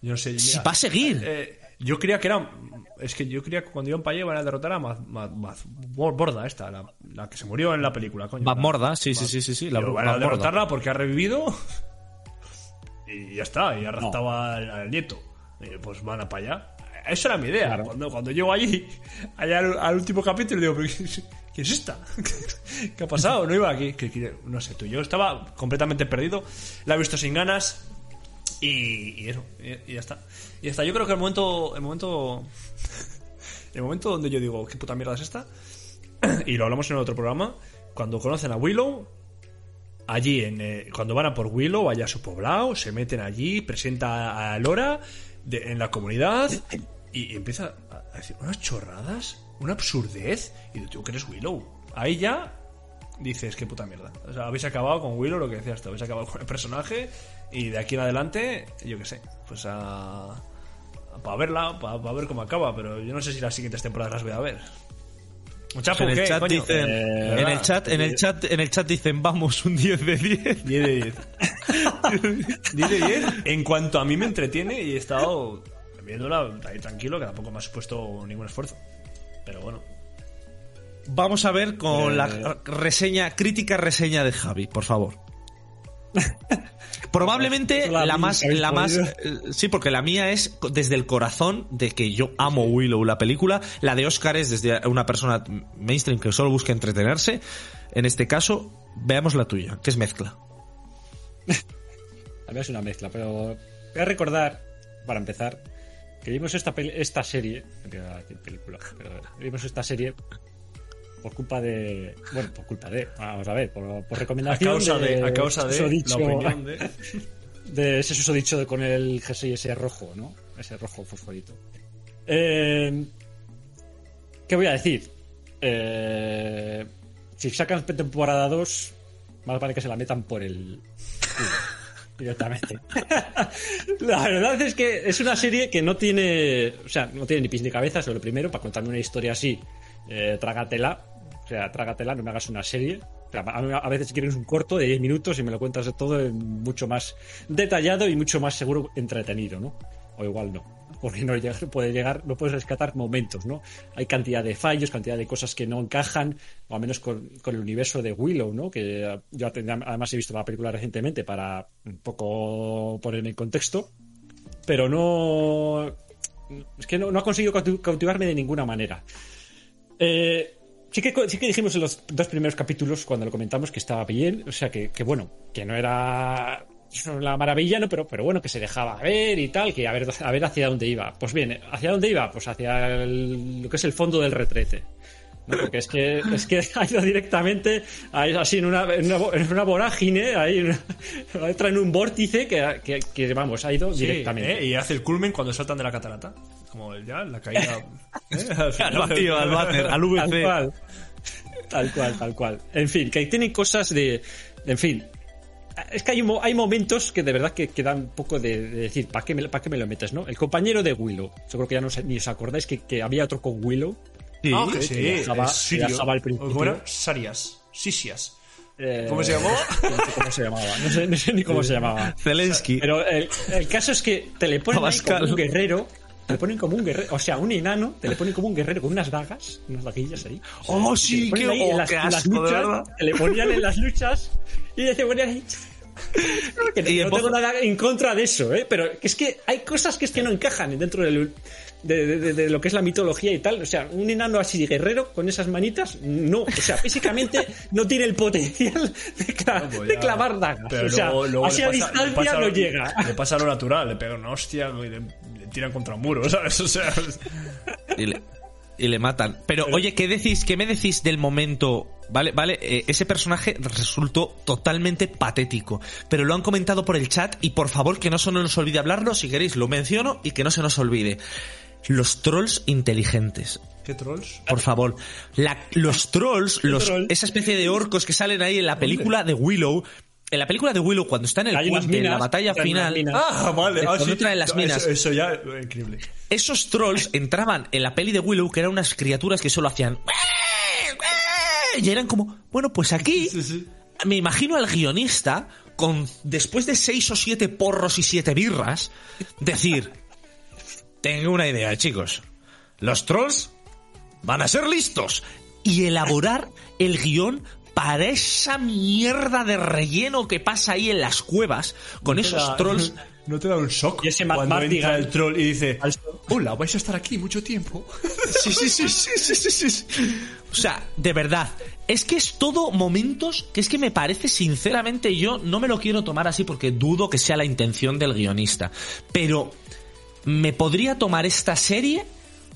Yo no sé. Si mira, va a seguir. eh, yo creía que era. Es que yo creía que cuando iban para allá iban a derrotar a Maz, Maz- Maz- Bor- Borda, esta, la, la que se murió en la película, coño. Mazmorda, sí, sí, sí, sí, sí. La bruja van a derrotarla porque ha revivido. Y ya está, y ha raptado al, al nieto. Y pues van a para allá. Esa era mi idea. Claro. Cuando, cuando llego allí, allá al, al último capítulo, digo, ¿pero qué, qué es esta? ¿Qué ha pasado? No iba aquí. No sé, tú. Yo estaba completamente perdido. La he visto sin ganas. Y, y eso, y, y ya está. Y ya está. Yo creo que el momento. El momento. El momento donde yo digo, ¿qué puta mierda es esta? y lo hablamos en otro programa. Cuando conocen a Willow, allí en, eh, cuando van a por Willow, allá a su poblado, se meten allí, presenta a Lora en la comunidad y, y empieza a decir unas chorradas, una absurdez. Y tú que eres Willow. Ahí ya dices, qué puta mierda. O sea, habéis acabado con Willow, lo que decías tú, habéis acabado con el personaje y de aquí en adelante, yo qué sé, pues a... Para verla, para ver cómo acaba, pero yo no sé si las siguientes temporadas las voy a ver. Chapo, en el ¿qué, chat coño? dicen, Eh, en el chat, en el chat, en el chat dicen, vamos, un 10 de 10. 10 de 10. 10 de 10 en cuanto a mí me entretiene y he estado viéndola ahí tranquilo, que tampoco me ha supuesto ningún esfuerzo. Pero bueno. Vamos a ver con Eh. la reseña, crítica reseña de Javi, por favor. Probablemente La la mía más, la más, eh, sí, porque la mía es desde el corazón de que yo amo Willow, la película. La de Oscar es desde una persona mainstream que solo busca entretenerse. En este caso, veamos la tuya, que es mezcla. A ver, es una mezcla, pero voy a recordar, para empezar, que vimos esta, esta serie, película, pero vimos esta serie por culpa de. Bueno, por culpa de. Vamos a ver, por, por A recomendación. causa de, a causa de susodicho- la opinión de. de ese susodicho de- con el jersey ese rojo, ¿no? Ese rojo fosforito. Eh, ¿Qué voy a decir? Eh, si sacan temporada 2, más vale que se la metan por el directamente. la verdad es que es una serie que no tiene, o sea, no tiene ni pis ni cabeza, sobre lo primero, para contarme una historia así, eh, trágatela, o sea, trágatela, no me hagas una serie. A, a veces quieres un corto de 10 minutos y me lo cuentas todo mucho más detallado y mucho más seguro entretenido, ¿no? O igual no. Porque no llega- puede llegar, no puedes rescatar momentos, ¿no? Hay cantidad de fallos, cantidad de cosas que no encajan, o al menos con, el universo de Willow, ¿no? Que yo además he visto la película recientemente para un poco ponerme en contexto, pero no. Es que no, ha conseguido cauti- cautivarme de ninguna manera. Eh, sí, que, sí que dijimos en los dos primeros capítulos, cuando lo comentamos, que estaba bien, o sea, que, que bueno, que no era la maravilla, ¿no? Pero, pero bueno, que se dejaba ver y tal, que a ver, a ver hacia dónde iba. Pues bien, ¿hacia dónde iba? Pues hacia el- lo que es el fondo del retrete. ¿no? Porque es que, es que ha ido directamente ahí, así en una, en una, en una vorágine, ahí en una- entra en un vórtice que, que, que, vamos, ha ido Sí, directamente. ¿eh? Y hace el culmen cuando saltan de la catarata. Como ya, la caída. ¿eh? Al final. Al váter, al Tal VC. cual. Tal cual, tal cual. En fin, que tienen cosas de. En fin. Es que hay, hay momentos que de verdad que, que dan un poco de, de decir, ¿para qué, me, ¿para qué me lo metes, no? El compañero de Willow. Yo creo que ya no ni os acordáis que, que había otro con Willow. Sí, Ah, que sí, viajaba- que sirio. viajaba al principio. ¿Cómo era? Sarias. Sisias. Eh, ¿Cómo se llamó? No sé cómo se llamaba. No sé, no sé ni cómo se llamaba. Zelensky. Pero el, el caso es que te le ponen ahí como un guerrero. Te le ponen como un guerrero. O sea, un enano. Te le ponen como un guerrero con unas dagas. Unas daguillas ahí. Oh, sí, qué, oh, las- qué las asco, de luchas, verdad. te le ponían en las luchas. Y te ponían ahí. Que Y no tengo nada en contra de eso, ¿eh? Pero es que hay cosas que es que no encajan dentro del, de, de- de- de lo que es la mitología y tal. O sea, un enano así de guerrero con esas manitas, no. O sea, físicamente no tiene el potencial de, cla- Pues de clavar dagas. Pero o sea, luego- luego así a distancia pasa no llega. Le pasa lo natural, le pega una hostia y le, le tiran contra un muro, ¿sabes? O sea. y le, y le matan. Pero, oye, ¿qué decís, qué me decís del momento ¿vale? Vale, eh, ese personaje resultó totalmente patético. Pero lo han comentado por el chat y por favor que no se nos olvide hablarlo, si queréis lo menciono y que no se nos olvide. Los trolls inteligentes. ¿Qué trolls? Por favor. La- los trolls, los, troll? esa especie de orcos que salen ahí en la película de Willow. En la película de Willow, cuando está en el puente, en la batalla final, minas. Ah, vale. Ah, sí. en las minas. Eso, eso ya, eh, increíble. esos trolls entraban en la peli de Willow, que eran unas criaturas que solo hacían. Y eran como, bueno, pues aquí. Me imagino al guionista, con después de seis o siete porros y siete birras, decir: Tengo una idea, chicos. Los trolls van a ser listos. Y elaborar el guion para esa mierda de relleno que pasa ahí en las cuevas, con ¿No te esos da- trolls. ¿No te da un shock Y ese cuando entra el troll y dice Hola, vais a estar aquí mucho tiempo? Sí, sí, sí, sí, sí, sí, sí, sí. O sea, de verdad, es que es todo momentos que es que me parece, sinceramente, yo no me lo quiero tomar así porque dudo que sea la intención del guionista. Pero me podría tomar esta serie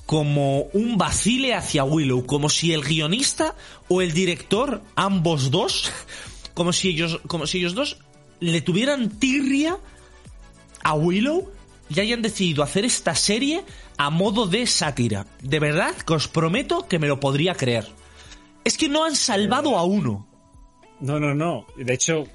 como un vacile hacia Willow, como si el guionista o el director, ambos dos, como si ellos, como si ellos dos le tuvieran tirria a Willow y hayan decidido hacer esta serie a modo de sátira. De verdad que os prometo que me lo podría creer. Es que no han salvado a uno. No, no, no. De hecho,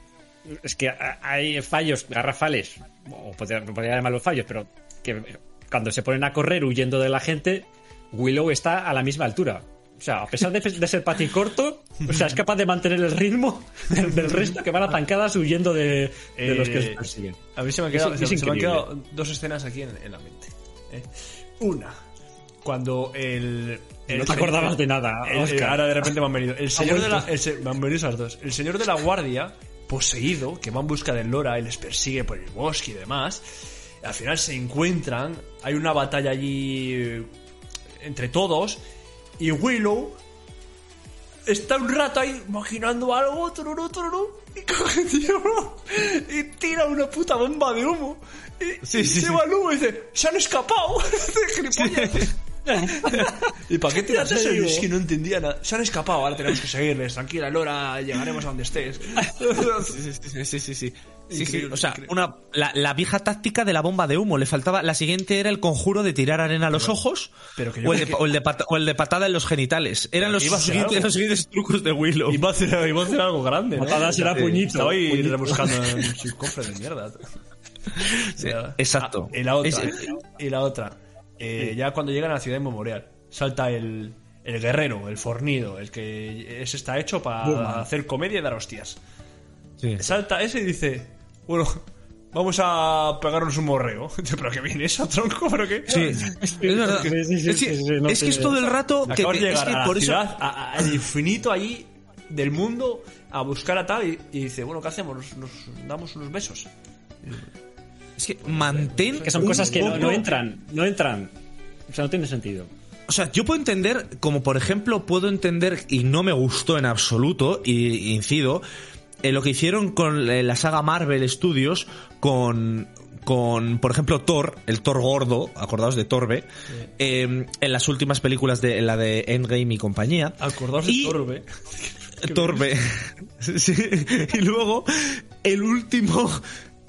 es que ha- hay fallos garrafales, o podría, podría llamarlos fallos, pero que cuando se ponen a correr huyendo de la gente, Willow está a la misma altura. O sea, a pesar de, de ser paticorto, o sea, es capaz de mantener el ritmo del, del resto que van atancadas huyendo de, de los que Eh, se persiguen. A mí se me han Es- quedado, es se, se me han increíble. quedado dos escenas aquí en, en la mente. ¿eh? Una, cuando el. el No te acordabas de nada, el- ahora de repente me han venido. El señor de la. me han venido esas dos. El señor de la guardia, poseído, que va en busca del Lora y les persigue por el bosque y demás. Al final se encuentran. Hay una batalla allí eh, entre todos. Y Willow está un rato ahí imaginando algo, tururú, tururú, y coge, tío, y tira una puta bomba de humo. Y, Sí, y sí, se sí. va el humo y dice, se han escapado. ¿Y para qué tiras eso? Y digo. Es que no entendía nada. Se han escapado, ahora tenemos que seguirles. Tranquila, Lora, llegaremos a donde estés. Sí, sí, sí, sí, sí, sí. O sea, una, la, la vieja táctica de la bomba de humo. Le faltaba. La siguiente era el conjuro de tirar arena a los ojos. pero que yo o, el de, que- o el de pata- o el de patada en los genitales. Eran los iba a ser siguientes, los siguientes trucos de Willow. Iba a hacer, iba a hacer algo grande, ¿no? Patada será Eh, puñito. Estaba ahí Puñito. rebuscando en sus cofres de mierda. Ya. exacto. Ah, y la otra. Es- y la otra. eh, ya cuando llegan a la ciudad inmemorial, salta el, el guerrero, el fornido, el que ese está hecho para hacer comedia y dar hostias. sí. Salta ese y dice, bueno, vamos a pegarnos un morreo. Pero que viene eso, tronco, pero qué. Sí, es verdad. Sí, sí, sí, Es que, sí, sí, es que es todo el rato que, Acabas de que- es llegar que a la por eso ciudad, a- a- al infinito allí del mundo, a buscar a tal y, y dice, bueno, ¿qué hacemos? Nos, nos damos unos besos. Es que mantén Que son cosas que no, entran, no entran. O sea, no tiene sentido. O sea, yo puedo entender, como por ejemplo, puedo entender, y no me gustó en absoluto, y incido, en lo que hicieron con eh, la saga Marvel Studios, con, con, por ejemplo, Thor, el Thor gordo, acordaos de Torbe, eh, en las últimas películas de en la de Endgame y compañía. Acordaos de Torbe. Torbe. Sí. Y luego, el último.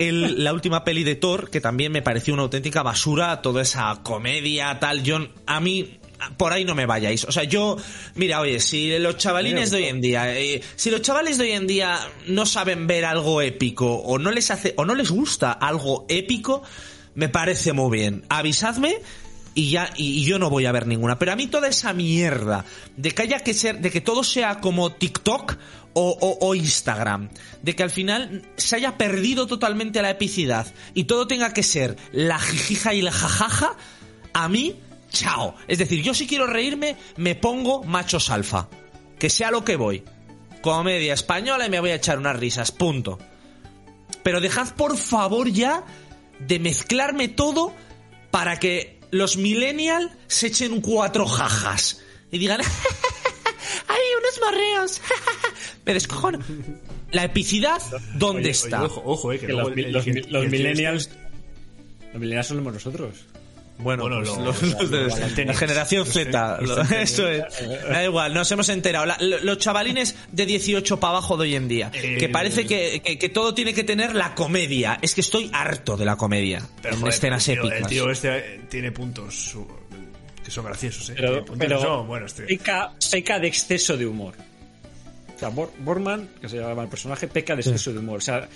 El, la última peli de Thor, que también me pareció una auténtica basura, toda esa comedia, tal. Yo, a mí, por ahí no me vayáis. O sea, yo, mira, oye, si los chavalines de hoy en día, eh, si los chavales de hoy en día no saben ver algo épico, o no les hace, o no les gusta algo épico, me parece muy bien. Avisadme y ya y yo no voy a ver ninguna pero a mí toda esa mierda de que haya que ser de que todo sea como TikTok o, o- o Instagram de que al final se haya perdido totalmente la epicidad y todo tenga que ser la jijija y la jajaja a mí chao. Es decir yo si quiero reírme me pongo machos alfa. Que sea lo que voy. Comedia española y me voy a echar unas risas punto. Pero dejad por favor ya de mezclarme todo para que los millennials se echen cuatro jajas y digan ¡Hay unos morreos! Me descojono. La epicidad, ¿dónde Oye, está? oye, ojo, ojo, eh, que, los, el- los- el- los el- millennials. Los millennials somos nosotros. Bueno, Bueno, pues los- los- los de la generación Z. Eso es. Da igual, nos hemos enterado. La- los chavalines de 18 para abajo de hoy en día. Eh, que parece que, que- que todo tiene que tener la comedia. Es que estoy harto de la comedia. Pero, en joder, escenas el tío- épicas. El tío este eh, tiene puntos que son graciosos, ¿eh? Pero, pero peca, peca de exceso de humor. Sea, Bor- Borman, que se llama el personaje, peca de exceso de humor. O sea,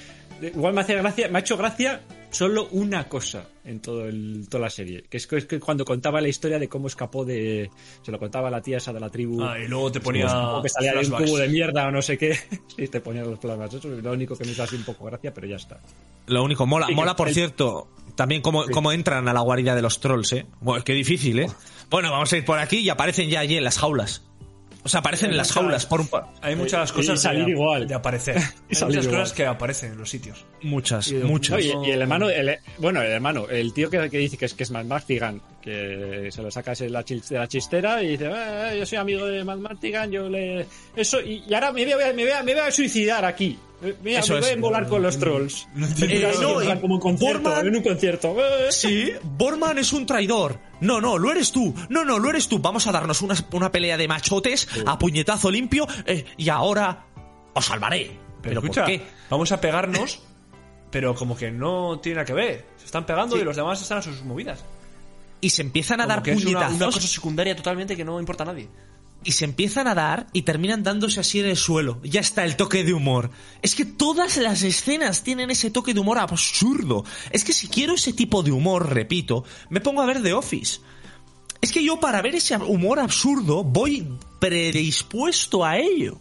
igual me hace gracia, me ha hecho gracia solo una cosa en todo el, toda la serie, que es, que es que cuando contaba la historia de cómo escapó de, se lo contaba a la tía esa de la tribu, Ah, y luego te ponía como que salía de un cubo de mierda o no sé qué, y te ponía los plasmas. Eso es lo único que me hizo así un poco gracia, pero ya está. Lo único, mola, Sí, mola por el- cierto, también cómo, cómo entran a la guarida de los trolls, ¿eh? Bueno, qué difícil, ¿eh? Bueno, vamos a ir por aquí y aparecen ya allí en las jaulas. O sea, aparecen en las jaulas por un pa- Hay muchas Y cosas salir de, igual. de aparecer. Hay salir muchas igual. cosas que aparecen en los sitios. Muchas, Y de- muchas. No, y, y el hermano, el- bueno, el hermano, el tío que, que dice que es, que es Matt Martigan, que se lo saca de la, chis- de la chistera y dice, "Eh, yo soy amigo de Matt Martigan, yo le... Eso, y, y ahora me voy, a, me, voy a, me voy a suicidar aquí. Me- Eso me voy es. a embolar con los trolls. Eh, no, como un concierto, Borman- en un concierto. Sí, Borman es un traidor. No, no, lo eres tú. No, no, lo eres tú. Vamos a darnos una, una pelea de machotes a puñetazo limpio eh, y ahora os salvaré. Pero, escucha, ¿por qué? vamos a pegarnos, pero como que no tiene nada que ver. Se están pegando Sí. y los demás están a sus movidas. Y se empiezan a Como dar que es una, puñetazos una cosa secundaria totalmente que no importa a nadie. Y se empiezan a dar y terminan dándose así en el suelo. Ya está el toque de humor. Es que todas las escenas tienen ese toque de humor absurdo. Es que si quiero ese tipo de humor, repito, me pongo a ver The Office. Es que yo para ver ese humor absurdo voy predispuesto a ello.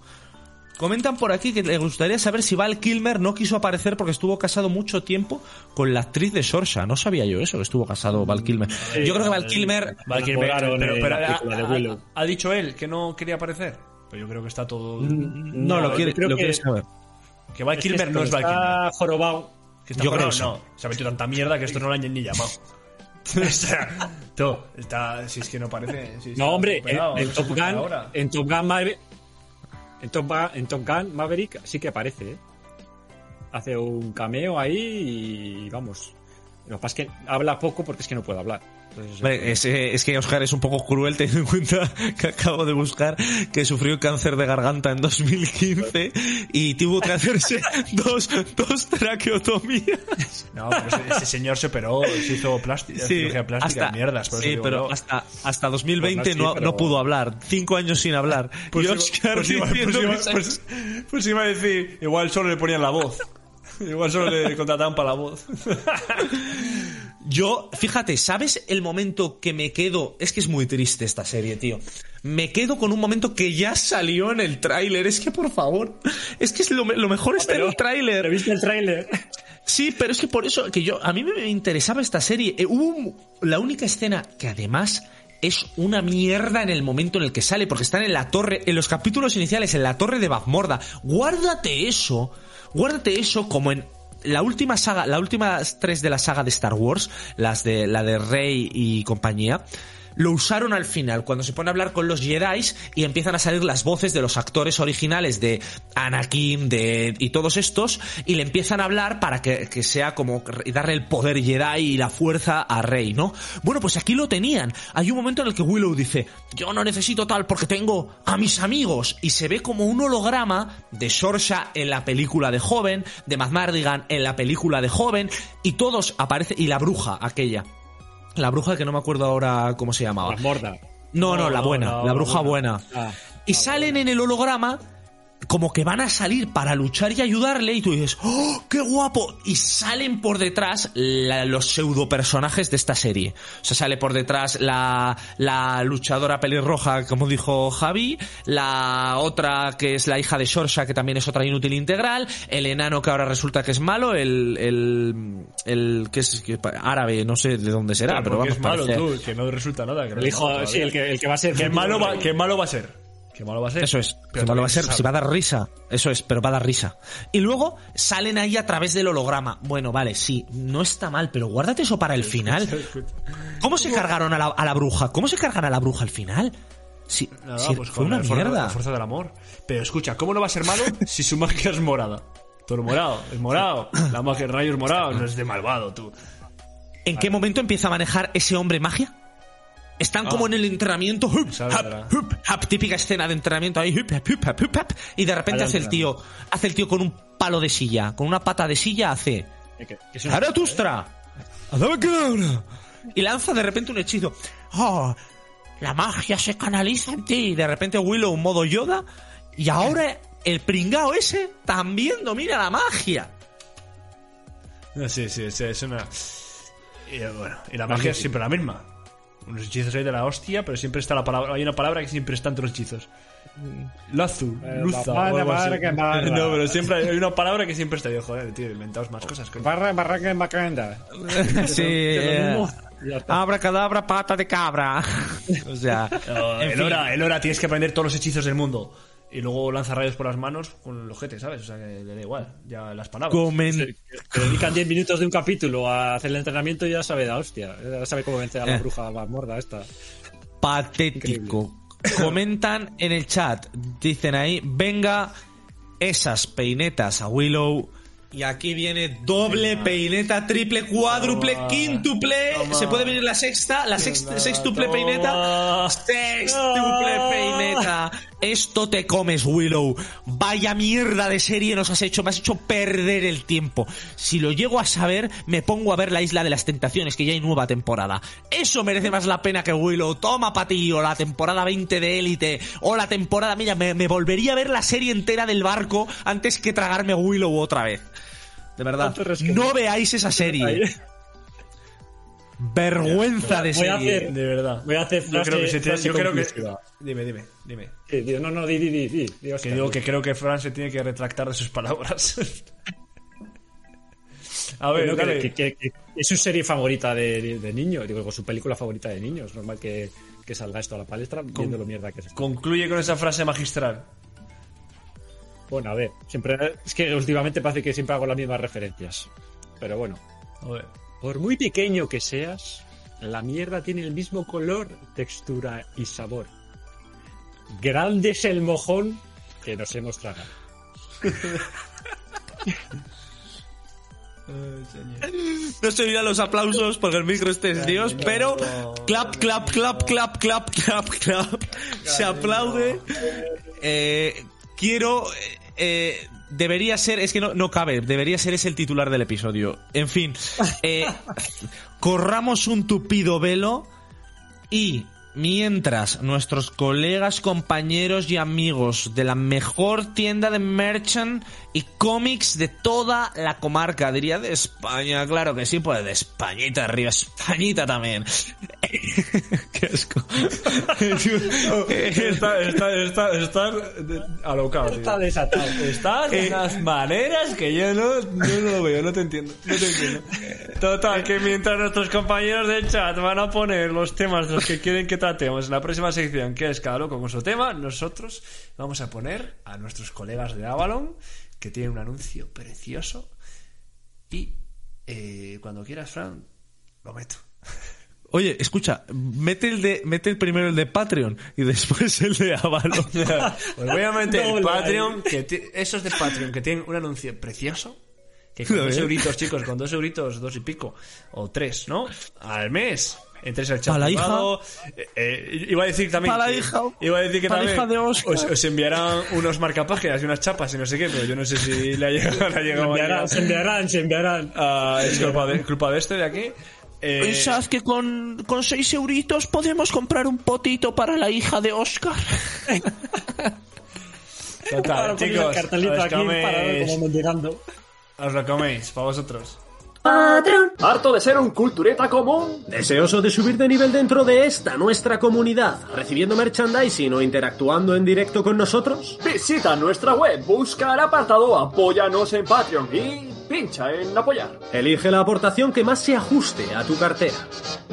Comentan por aquí que le gustaría saber si Val Kilmer no quiso aparecer porque estuvo casado mucho tiempo con la actriz de Sorsa. No sabía yo eso, que estuvo casado Val Kilmer. Yo creo que Val Kilmer... Val Kilmer, pero, en pero la ha, ha- ha dicho él que no quería aparecer. Pero yo creo que está todo. No, lo quiere, creo lo que- quiere saber. Que Val Es que Kilmer no es Val Kilmer. Está jorobado. Que está Yo fuera, creo no. Se ha metido tanta mierda que esto no lo han ni llamado. o sea, tú, está, si es que no parece. si No, hombre, en, en no se Top escucha Gun, en Top Gun en Top, Gun, en Maverick sí que aparece, ¿eh? Hace un cameo ahí y vamos. Lo que pasa es que habla poco porque es que no puede hablar. Hombre, es, es que Oscar es un poco cruel teniendo en cuenta que acabo de buscar que sufrió cáncer de garganta en 2015 y tuvo que hacerse dos, dos traqueotomías. No, pero ese, señor se operó, se hizo plástica, cirugía plástica, mierdas. por eso sí, digo, pero no. hasta, hasta 2020 Pues no, sí, no, pero- no pudo hablar. Cinco años sin hablar. Pues y Oscar pues iba- diciendo pues iba- que se- pues- pues iba a decir, igual solo le ponían la voz. Igual solo le contrataban para la voz. Yo, fíjate, ¿sabes el momento que me quedo? Es que es muy triste esta serie, tío. Me quedo con un momento que ya salió en el tráiler. Es que, por favor, es que es lo, me- lo mejor está en el ¿Pero tráiler. viste el tráiler? Sí, pero es que por eso que yo a mí me interesaba esta serie. Eh, hubo un- la única escena que además es una mierda en el momento en el que sale, porque están en la torre, en los capítulos iniciales, en la torre de Bazmorda. Guárdate eso, guárdate eso como en la última saga, las últimas tres de la saga de Star Wars, las de la de Rey y compañía. Lo usaron al final, cuando se pone a hablar con los Jedi y empiezan a salir las voces de los actores originales de Anakin de, y todos estos, y le empiezan a hablar para que, que sea como darle el poder Jedi y la fuerza a Rey, ¿no? Bueno, pues aquí lo tenían. Hay un momento en el que Willow dice, yo no necesito tal porque tengo a mis amigos, y se ve como un holograma de Sorsha en la película de joven, de Matt Mardigan en la película de joven, y todos aparecen, y la bruja aquella. La bruja que no me acuerdo ahora cómo se llamaba. La morda. No, no, No, la buena, no, la bruja buena. buena. Ah, y salen en el holograma como que van a salir para luchar y ayudarle y tú dices, ¡oh, qué guapo! Y salen por detrás la- los pseudo personajes de esta serie. O sea, sale por detrás la, la luchadora pelirroja, como dijo Javi, la otra que es la hija de Shorsha, que también es otra inútil integral, el enano que ahora resulta que es malo, el, el, el que es que árabe, no sé de dónde será, pero, vamos, es malo, parece- tú, que no resulta nada. que no el hijo, sí, el que, el que va a ser. ¿Qué malo va, qué malo va a ser? ¿Qué malo va a ser? Eso es. Pero que malo va a ser, si va a dar risa. Eso es, pero va a dar risa. Y luego salen ahí a través del holograma. Bueno, vale, sí, no está mal, pero guárdate eso para el final. ¿Cómo se cargaron a la, a la bruja? ¿Cómo se cargan a la bruja al final? Sí, Nada, sí, pues fue con una la fuerza, mierda. la fuerza del amor. Pero escucha, ¿cómo no va a ser malo si su magia es morada? Todo morado, es morado. La magia de rayos morado no es de malvado, tú. ¿En qué momento empieza a manejar ese hombre magia? Están como en el entrenamiento, hup, hap, hup, hap, típica escena de entrenamiento ahí, hup, hup, y de repente hace el tío, hace el tío con un palo de silla, con una pata de silla hace, Que- que es una- ¡Zaratustra! ¡Adama Kedavra! Y lanza de repente un hechizo. ¡Oh! La magia se canaliza en ti. Y de repente Willow en modo Yoda. Y ahora el pringao ese también domina la magia. Sí, sí, sí, es una. Y, bueno, y la magia es siempre la misma. Unos hechizos ahí de la hostia, pero siempre está la palabra. Hay una palabra que siempre está entre los hechizos. Lazu, Eh, luza. barra, o algo así. No, pero siempre hay una palabra que siempre está. Yo, joder, tío, inventaos más cosas. coño. Barra, barraca en Bacanda. sí. eh, Ya está. Abra cadabra, pata de cabra. o sea. No, el, hora, el hora tienes que aprender todos los hechizos del mundo. Y luego lanza rayos por las manos con el ojete, ¿sabes? O sea, que le da igual. Ya las palabras. Comen- Que dedican 10 minutos de un capítulo a hacer el entrenamiento y ya sabe la hostia. Ya sabe cómo vencer a la Eh. bruja morda esta. patético. Comentan en el chat, dicen ahí, venga esas peinetas a Willow. Y aquí viene doble peineta, triple, cuádruple, Toma. quíntuple. Toma. Se puede venir la sexta, la sexta, sextuple toma. peineta. Sextuple Toma. peineta. Esto te comes, Willow. Vaya mierda de serie nos has hecho. Me has hecho perder el tiempo. Si lo llego a saber, me pongo a ver la Isla de las Tentaciones, que ya hay nueva temporada. Eso merece más la pena que Willow. Toma pa' ti, o la temporada 20 de Élite, o la temporada... Mira, me, me volvería a ver la serie entera del barco antes que tragarme Willow otra vez. De verdad. No veáis esa serie. Vergüenza de Voy a serie. hacer- De verdad. Voy a hacer Yo creo que se yo creo que. Dime, dime, dime. Sí, no, no, di, di, di, di, di, Oscar, Que digo di. que creo que Fran se tiene que retractar de sus palabras. A ver, Bueno, que- es su serie favorita de, de niño, digo, su película favorita de niños. Normal que, que salga esto a la palestra viendo lo mierda que es esto. Concluye con esa frase magistral. Bueno, a ver, siempre es que últimamente parece que siempre hago las mismas referencias. Pero bueno, A ver. por muy pequeño que seas, la mierda tiene el mismo color, textura y sabor. Grande es el mojón que nos hemos tragado. No se oirán los aplausos porque el micro este es Dios, pero clap, clap, clap, clap, clap, clap, clap. Se aplaude. Eh, quiero. eh, eh, debería ser, es que no, no cabe, debería ser ese el titular del episodio. En fin, eh, corramos un tupido velo y mientras nuestros colegas, compañeros y amigos de la mejor tienda de merchant y cómics de toda la comarca, diría de España, claro que sí, pues de Españita arriba, Españita también. Qué asco. Está, está, está, está alocado, tío. Está desatado. Estás de unas maneras que yo no, yo no lo veo, no te entiendo. No te entiendo. Total, que mientras nuestros compañeros del chat van a poner los temas de los que quieren que tratemos en la próxima sección, que es cada loco con su tema, nosotros vamos a poner a nuestros colegas de Avalon, que tienen un anuncio precioso. Y eh, cuando quieras, Fran, lo meto. Oye, escucha, mete el de, mete el primero el de Patreon y después el de Avalon. Pues voy a meter Doble Patreon, que ti- esos de Patreon que tienen un anuncio precioso. Que con dos euritos, chicos, con dos euritos, dos y pico, o tres, ¿no? Al mes. Entres al chat la privado, eh, eh, iba a decir también. Pa' la hija. Iba a decir que también. hija de os, os enviarán unos marcapáginas y unas chapas y no sé qué, pero yo no sé si le ha llegado, le ha Se llegado a enviarán, se enviarán, se enviarán. Ah, es culpa de, culpa de este de aquí. Eh, ¿Pensás que con, con seis euritos podemos comprar un potito para la hija de Oscar? total, ponéis chicos, el cartelito os aquí parado coméis, como mendigando. os lo coméis, para vosotros. ¿Harto de ser un cultureta común? ¿Deseoso de subir de nivel dentro de esta nuestra comunidad, recibiendo merchandising o interactuando en directo con nosotros? Visita nuestra web, busca el apartado Apóyanos en Patreon y pincha en apoyar. Elige la aportación que más se ajuste a tu cartera.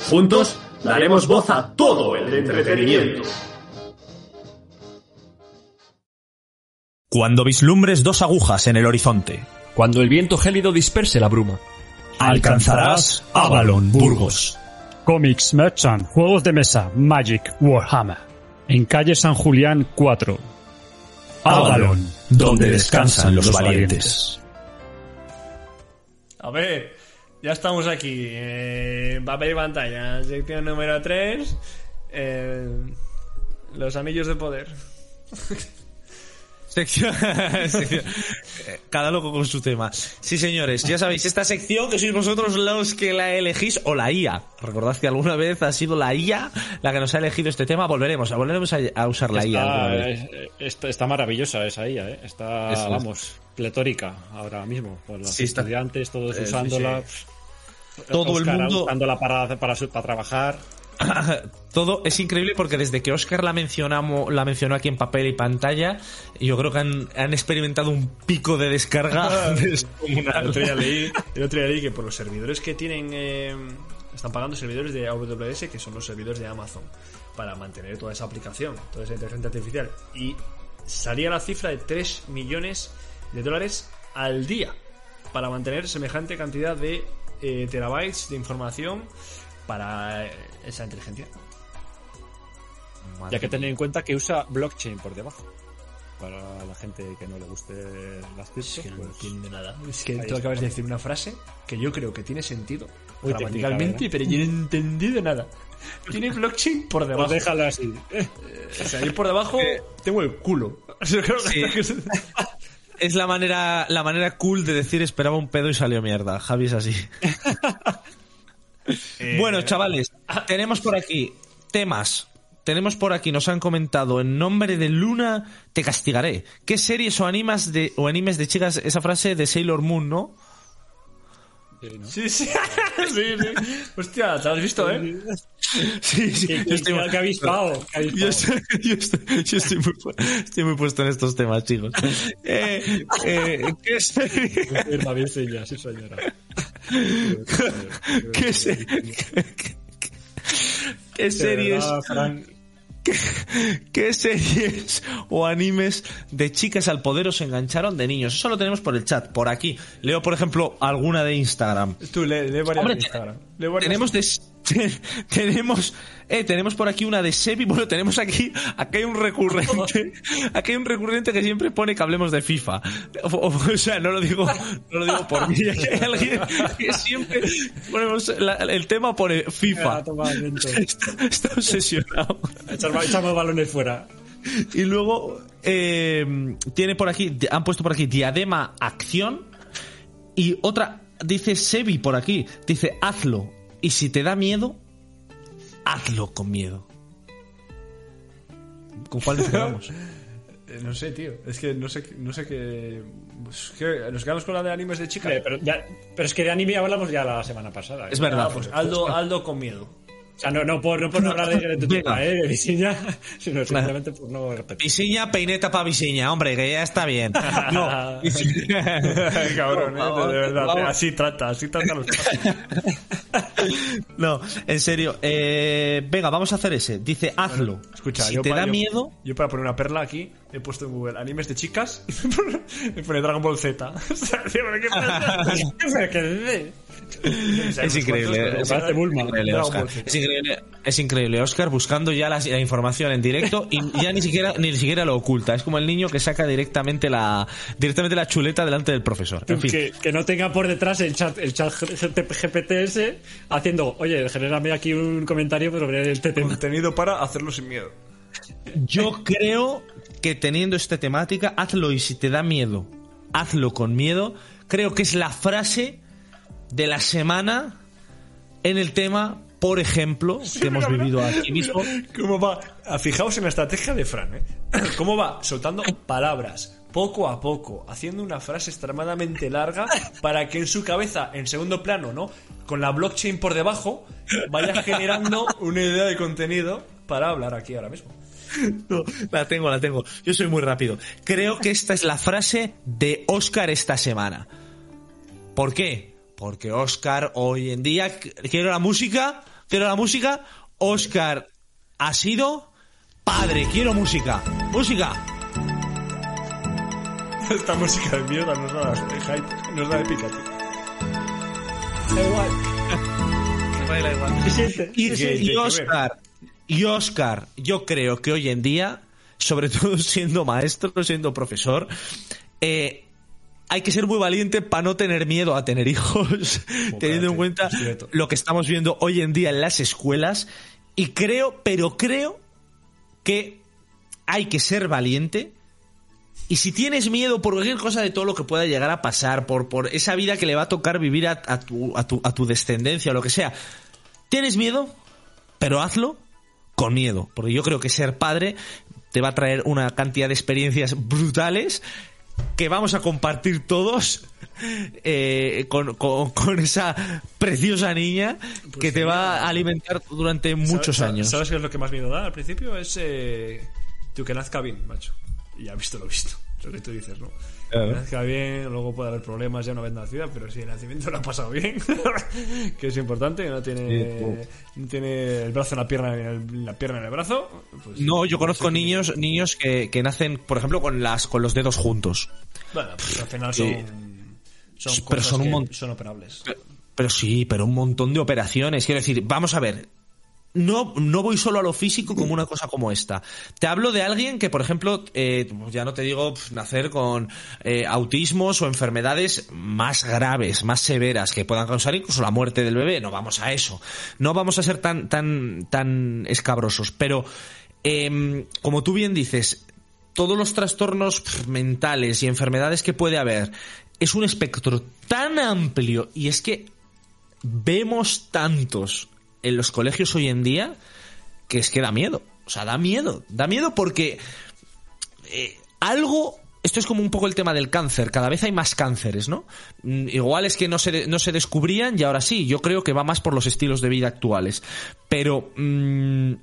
Juntos daremos voz a todo el entretenimiento. Cuando vislumbres dos agujas en el horizonte, Cuando el viento gélido disperse la bruma. Alcanzarás Avalon Burgos. Comics Merchant, juegos de mesa, Magic, Warhammer. En calle San Julián 4. Avalon, donde descansan los valientes. A ver, ya estamos aquí. Eh, papel y pantalla, sección número 3. los anillos de poder. Sección, eh, Cada loco con su tema. Sí, señores, ya sabéis, esta sección que sois vosotros los que la elegís, o la IA. Recordad que alguna vez ha sido la IA la que nos ha elegido este tema. Volveremos, volveremos a, a usar la IA. Está, vez. es- está, está maravillosa esa IA, ¿eh? Está, Eso es. vamos, pletórica ahora mismo. Los Sí, estudiantes, todos Eh, sí, usándola. Todo el mundo- usándola para, para, para trabajar. Todo es increíble porque desde que Oscar la mencionamos, la mencionó aquí en papel y pantalla, yo creo que han, han experimentado un pico de descarga El descomunal. otro día leí, el otro día leí que por los servidores que tienen. eh, están pagando servidores de AWS, que son los servidores de Amazon, para mantener toda esa aplicación, toda esa inteligencia artificial. Y salía la cifra de 3 millones de dólares al día para mantener semejante cantidad de eh, terabytes de información para eh, esa inteligencia. Ya que tener en cuenta que usa blockchain por debajo. Para la gente que no le guste las criptos, que no pues, entiende nada. Es que tú acabas de decir una frase que yo creo que tiene sentido Muy gramaticalmente, técnica, pero yo no he entendido nada. Tiene blockchain por pues debajo. déjalo así. O sea, yo por debajo tengo el culo. Sí. Es la manera, la manera cool de decir esperaba un pedo y salió mierda. Javi es así. bueno, chavales, tenemos por aquí temas. Tenemos por aquí, nos han comentado, en nombre de Luna te castigaré. ¿Qué series o animas de, o animes de chicas? Esa frase de Sailor Moon, ¿no? Sí, ¿no? Sí, sí, sí, sí. Hostia, ¿te has visto, eh? Sí, sí. ¿Qué, yo qué, estoy- qué avispado. Yo estoy, yo estoy- yo estoy muy, pu- estoy muy puesto en estos temas, chicos. Eh, eh, ¿qué, serie- Firma bien señas, sí, señora. qué se- qué- qué series, verdad, qué series o animes de chicas al poder os engancharon de niños? Eso lo tenemos por el chat, por aquí. Leo, por ejemplo, alguna de Instagram. Tú, lee, lee varias Hombre, de Instagram. Tenemos de, tenemos eh, tenemos por aquí una de Sebi. Bueno tenemos aquí aquí hay un recurrente aquí hay un recurrente que siempre pone que hablemos de FIFA. O, o- o sea no lo digo no lo digo por mí hay alguien que siempre ponemos la- el tema pone FIFA. Está, está obsesionado. Echamos balones fuera. y luego eh, tiene por aquí han puesto por aquí diadema acción y otra dice Sebi por aquí dice hazlo y si te da miedo hazlo con miedo ¿con cuál nos quedamos? Eh, No sé, tío. Es que no sé, no sé qué. ¿Nos quedamos con la de animes de chicas? Pero, ya- pero es que de anime hablamos ya la semana pasada. ¿eh? es verdad Ah, pues Aldo, Aldo con miedo. O sea, no, no, por, no por no hablar de, de tu tema, ¿eh? De diseña, sino simplemente por no repetir. Visiña, peineta pa' Visiña, hombre, que ya está bien. No. Cabrón, eh, de verdad. vamos. Así trata, así trata los No, en serio. Eh, venga, vamos a hacer ese. Dice, hazlo. Escucha, si yo te da yo- miedo, Yo para poner una perla aquí he puesto en Google animes de chicas y me pone Dragon Ball Z. Es increíble. Es increíble, Oscar. Ball Z. Es increíble, es increíble, Oscar, buscando ya la, la información en directo y ya ni siquiera ni siquiera lo oculta. Es como el niño que saca directamente la directamente la chuleta delante del profesor. En fin. Que, que no tenga por detrás el chat, el chat GPTS haciendo, oye, genérame aquí un comentario sobre el tema. Contenido para hacerlo sin miedo. Yo creo que teniendo esta temática, hazlo y si te da miedo, hazlo con miedo. Creo que es la frase de la semana en el tema, por ejemplo, que hemos vivido aquí mismo. ¿Cómo va? Ah, Fijaos en la estrategia de Fran, ¿eh? ¿Cómo va? Soltando palabras poco a poco, haciendo una frase extremadamente larga para que en su cabeza, en segundo plano, ¿no? Con la blockchain por debajo, vaya generando una idea de contenido para hablar aquí ahora mismo. No, la tengo, la tengo. Yo soy muy rápido. Creo que esta es la frase de Oscar esta semana. ¿Por qué? Porque Oscar hoy en día, quiero la música, quiero la música, Oscar ha sido padre, quiero música, música. Esta música de mierda nos da de hype, nos da épica, tío. Y, ¿Qué- y qué- qué Oscar, y Oscar, yo creo que hoy en día, sobre todo siendo maestro, siendo profesor, eh, hay que ser muy valiente para no tener miedo a tener hijos, teniendo en cuenta lo que estamos viendo hoy en día en las escuelas. Y creo, pero creo que hay que ser valiente. Y si tienes miedo por cualquier cosa de todo lo que pueda llegar a pasar, por, por esa vida que le va a tocar vivir a, a tu, a, tu, a tu descendencia o lo que sea, tienes miedo, pero hazlo con miedo. Porque yo creo que ser padre te va a traer una cantidad de experiencias brutales que vamos a compartir todos eh, con, con- con esa preciosa niña que te va a alimentar durante muchos ¿Sabes- años. ¿Sabes qué es lo que más miedo da al principio? Es eh, tú que nazca bien, macho. Y ya visto lo visto. Es lo que tú dices, ¿no? Que nazca bien, luego puede haber problemas ya una vez nacida, pero si el nacimiento lo ha pasado bien, que es importante, no tiene, no tiene el brazo en la pierna, el- la pierna en el brazo. pues- No, yo conozco niños niños que, que nacen, por ejemplo, con las con los dedos juntos. Bueno, pues al final son, Sí. son Pero cosas son un que son operables. Pero sí, pero un montón de operaciones. Quiero decir, vamos a ver. No, no voy solo a lo físico como una cosa como esta. Te hablo de alguien que, por ejemplo, eh, ya no te digo nacer con eh, autismos o enfermedades más graves, más severas, que puedan causar incluso la muerte del bebé. No vamos a eso. No vamos a ser tan, tan, tan escabrosos. Pero, em, como tú bien dices, todos los trastornos mentales y enfermedades que puede haber es un espectro tan amplio y es que vemos tantos en los colegios hoy en día que es que da miedo. O sea, da miedo. Da miedo porque eh, algo... Esto es como un poco el tema del cáncer. Cada vez hay más cánceres, ¿no? Mm, Igual es que no se, no se descubrían y ahora sí. Yo creo que va más por los estilos de vida actuales. Pero... mm,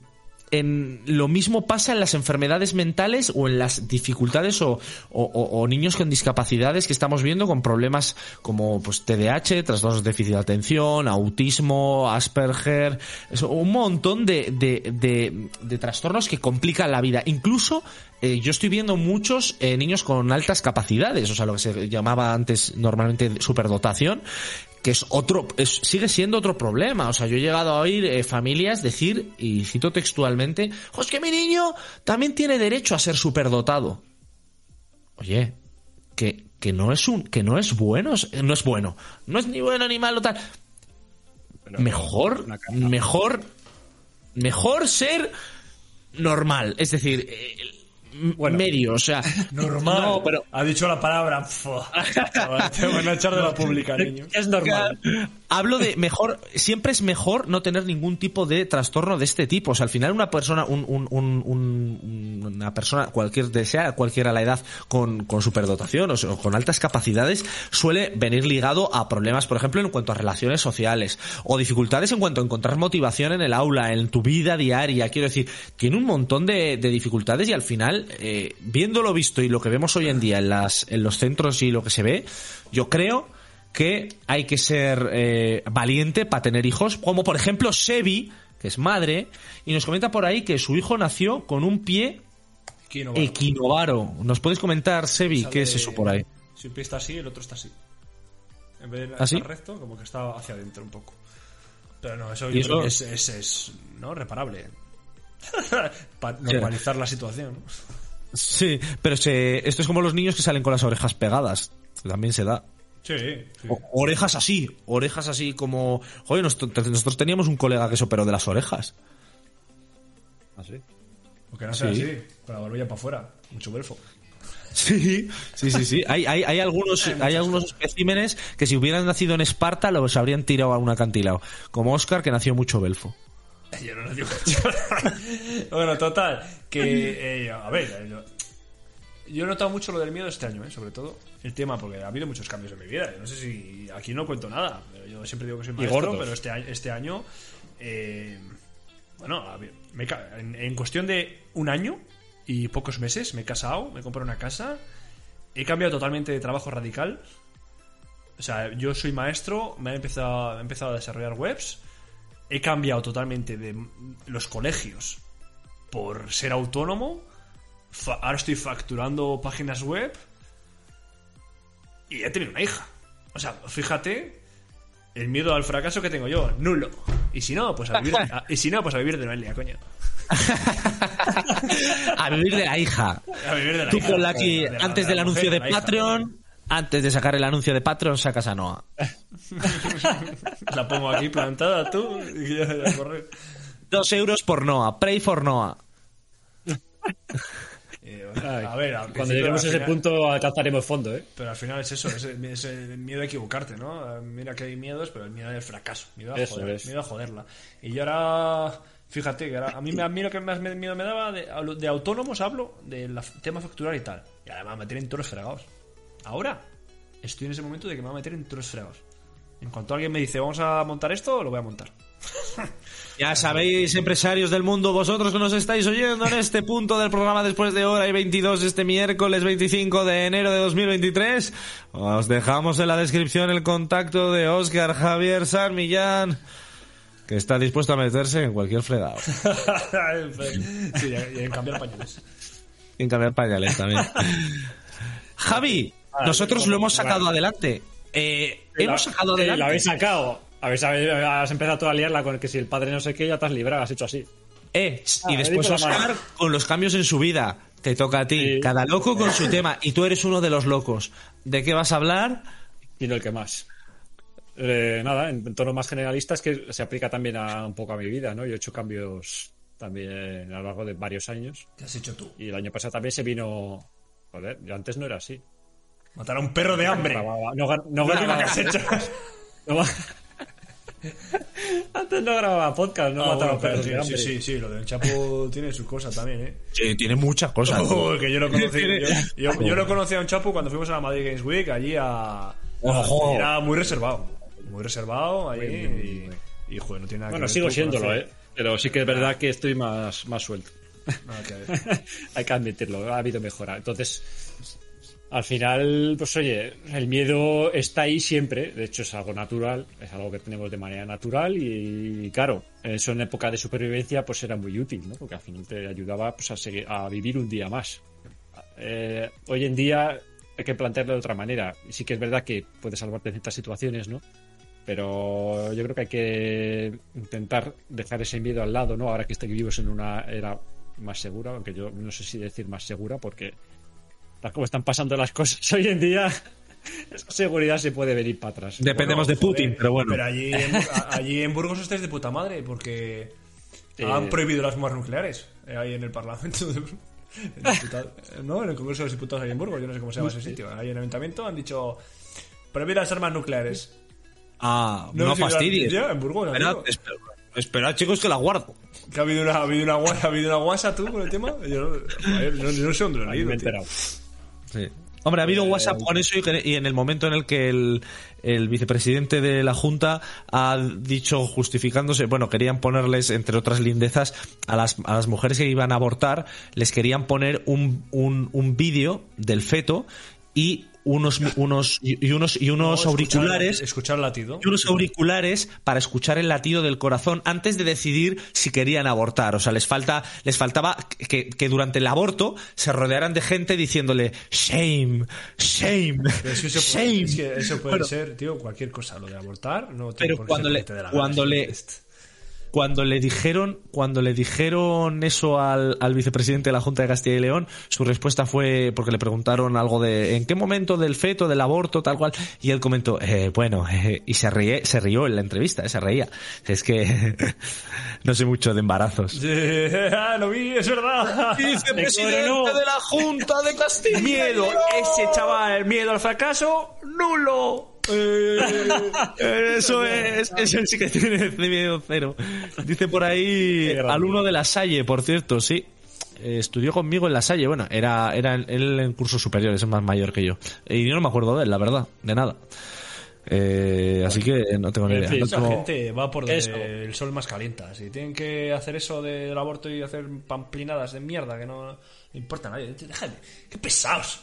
en, lo mismo pasa en las enfermedades mentales o en las dificultades o, o- o- niños con discapacidades que estamos viendo con problemas como pues TDAH, trastornos de déficit de atención, autismo, Asperger, eso, un montón de, de- de- de trastornos que complican la vida. Incluso eh, yo estoy viendo muchos eh, niños con altas capacidades, o sea, lo que se llamaba antes normalmente superdotación, que es otro, es- sigue siendo otro problema. O sea, yo he llegado a oír eh, familias decir, y cito textualmente, "Jo, es que mi niño también tiene derecho a ser superdotado. Oye, que, que no es un, que no es bueno, no es bueno, no es ni bueno ni malo tal. Mejor, mejor, mejor ser normal, es decir, eh, Bueno. medio, o sea, Normal. No, pero Ha dicho la palabra. Te van a echar de la pública, niño. Es normal. Hablo de mejor, siempre es mejor no tener ningún tipo de trastorno de este tipo. O sea, al final una persona, un, un- un- un- una persona, cualquier, de sea cualquiera la edad, con, con superdotación o, con altas capacidades, suele venir ligado a problemas, por ejemplo, en cuanto a relaciones sociales, o dificultades en cuanto a encontrar motivación en el aula, en tu vida diaria. Quiero decir, tiene un montón de, de dificultades y al final, eh, viendo lo visto y lo que vemos hoy en día en las, en los centros y lo que se ve, yo creo que hay que ser eh, valiente para tener hijos, como por ejemplo Sebi, que es madre, y nos comenta por ahí que su hijo nació con un pie equinovaro. ¿Nos puedes comentar, Sebi, qué es eso por ahí? Si un pie está así, el otro está así. En vez de ¿Ah, sí? estar recto, como que está hacia adentro un poco. Pero no, eso ¿Y yo eso? creo que es, es, es, ¿no? reparable. Para normalizar la situación. Sí, pero se- esto es como los niños que salen con las orejas pegadas. También se da. Sí, sí. Orejas así, orejas así como... Joder, nosotros, nosotros teníamos un colega que se operó de las orejas. Así. Porque no sea Sí. así, con la barbilla para afuera. Mucho belfo. Sí, sí, sí, sí. Hay, hay, hay algunos, hay algunos especímenes que si hubieran nacido en Esparta los habrían tirado a un acantilado. Como Oscar, que nació mucho belfo. Yo no lo digo. bueno, total. Que, eh, a ver, yo, yo he notado mucho lo del miedo este año, ¿eh? sobre todo el tema, porque ha habido muchos cambios en mi vida. No sé si aquí no cuento nada. pero Yo siempre digo que soy maestro, pero este año, este año eh, bueno, me en, en cuestión de un año y pocos meses me he casado, me he comprado una casa, he cambiado totalmente de trabajo radical. O sea, yo soy maestro, me he empezado, he empezado a desarrollar webs, he cambiado totalmente de los colegios por ser autónomo. Ahora estoy facturando páginas web y he tenido una hija. O sea, fíjate el miedo al fracaso que tengo yo, nulo. Y si no, pues a vivir, a- y si no, pues a vivir de Noelia, coño. A vivir de la hija. A vivir de la Tú hija. ponla aquí De la- antes de del anuncio de hija. Patreon. Antes de sacar el anuncio de Patreon, sacas a Noah. La pongo aquí plantada tú y ya la correr. Dos euros por Noah. Pray for Noah. Eh, Ay, a ver, Cuando lleguemos a ese final- punto alcanzaremos fondo, ¿eh? Pero al final es eso, es el, es el miedo a equivocarte, ¿no? Eh, Mira que hay miedos, pero el miedo al fracaso, miedo a, Eso joder- es. miedo a joderla. Y yo ahora, fíjate, que ahora, a mí, me- a mí lo que más miedo me daba, de, autónomos hablo, del tema facturar y tal. Y además me meter en todos los fregados. Ahora, estoy en ese momento de que me voy a meter en todos los fregados. En cuanto alguien me dice, vamos a montar esto, lo voy a montar. Ya sabéis, empresarios del mundo, vosotros que nos estáis oyendo en este punto del programa después de hora y 22 este miércoles 25 de enero de 2023, os dejamos en la descripción el contacto de Oscar Javier San Millán, que está dispuesto a meterse en cualquier fregado. sí, y en cambiar pañales. Y en cambiar pañales también. Javi, nosotros lo hemos sacado adelante. Eh, hemos sacado sí, adelante. La habéis sacado. Habéis, habéis- has empezado tú a liarla con que si el padre no sé qué, ya te has librado, has hecho así. Eh, y Ah, después Oscar con los cambios en su vida. Te toca a ti. Sí. Cada loco con su tema. Y tú eres uno de los locos. ¿De qué vas a hablar? Y no el que más. Eh, nada, en, en tono más generalista es que se aplica también a un poco a mi vida, ¿no? Yo he hecho cambios también a lo largo de varios años. ¿Qué has hecho tú? Y el año pasado también se vino. Joder, yo antes no era así. Matar a un perro de hambre. No, no. No va- Antes no grababa podcast, no Ah, mataba bueno, perros sí, sí, sí, sí, lo del Chapo tiene su cosa también, ¿eh? Sí, tiene muchas cosas. Oh, que yo lo conocí. Yo, yo, yo lo conocí a un Chapo cuando fuimos a la Madrid Games Week, allí a. Era muy reservado. Muy reservado ahí. y, y, joder, no tiene nada Bueno, que ver sigo tú siéndolo, conocer- ¿eh? Pero sí que es verdad que estoy más, más suelto. Ver. Hay que admitirlo, ha habido mejora. Entonces, al final, pues oye, el miedo está ahí siempre. De hecho, es algo natural, es algo que tenemos de manera natural y, claro, eso en época de supervivencia pues era muy útil, ¿no? Porque al final te ayudaba pues, a, seguir, a vivir un día más. Eh, hoy en día hay que plantearlo de otra manera. Sí que es verdad que puede salvarte en ciertas situaciones, ¿no? Pero yo creo que hay que intentar dejar ese miedo al lado, ¿no? Ahora que que vivimos en una era más segura, aunque yo no sé si decir más segura, porque tal como están pasando las cosas hoy en día, esa seguridad se puede venir para atrás. Dependemos de Putin, Joder, pero bueno. Pero allí en, allí en Burgos estáis de puta madre, porque Eh, han prohibido las bombas nucleares eh, ahí en el Parlamento. de- en el diputado- no, en el Congreso de los Diputados ahí en Burgos, yo no sé cómo se llama ese sitio. Ahí en el Ayuntamiento han dicho prohibir las armas nucleares. Ah, no, sé, fastidies. ya, en Burgos, Esperad, chicos, que la guardo. Que ha habido una, ha habido una, ha habido una guasa tú con el tema. Yo no, no, no sé dónde lo he leído. me he tío. Sí. Hombre, ha habido WhatsApp con eso y en el momento en el que el, el vicepresidente de la Junta ha dicho, justificándose, bueno, querían ponerles, entre otras lindezas, a las, a las mujeres que iban a abortar, les querían poner un, un, un vídeo del feto y unos, unos, y unos, y unos No, auriculares Escuchar, escuchar el latido. y unos auriculares para escuchar el latido del corazón antes de decidir si querían abortar. O sea, les falta, les faltaba que, que durante el aborto se rodearan de gente diciéndole shame, shame, Pero es que eso shame. puede, es que eso puede Bueno, ser, tío, cualquier cosa. Lo de abortar no tiene pero por cuando ser le, cuando le, cuando le dijeron, cuando le dijeron eso al, al vicepresidente de la Junta de Castilla y León, su respuesta fue porque le preguntaron algo de en qué momento del feto, del aborto, tal cual, y él comentó, eh, bueno, eh, y se ríe, se rió en la entrevista, eh, se reía. Es que no sé mucho de embarazos. ah, lo vi, es verdad. Vicepresidente de la Junta de Castilla. Miedo, ese chaval, miedo al fracaso, nulo. Eh, Eso es, eso sí que tiene miedo cero. Dice por ahí alumno de la Salle, por cierto, sí. Eh, estudió conmigo en la Salle, bueno, era, era él en cursos superiores, es más mayor que yo. Y yo no me acuerdo de él, la verdad, de nada. Eh, así que no tengo ni idea. fin, No Mucha tengo- gente va por Eso. donde el sol más calienta. Si tienen que hacer eso del aborto y hacer pamplinadas de mierda que no le importa a nadie, déjame. Qué pesados.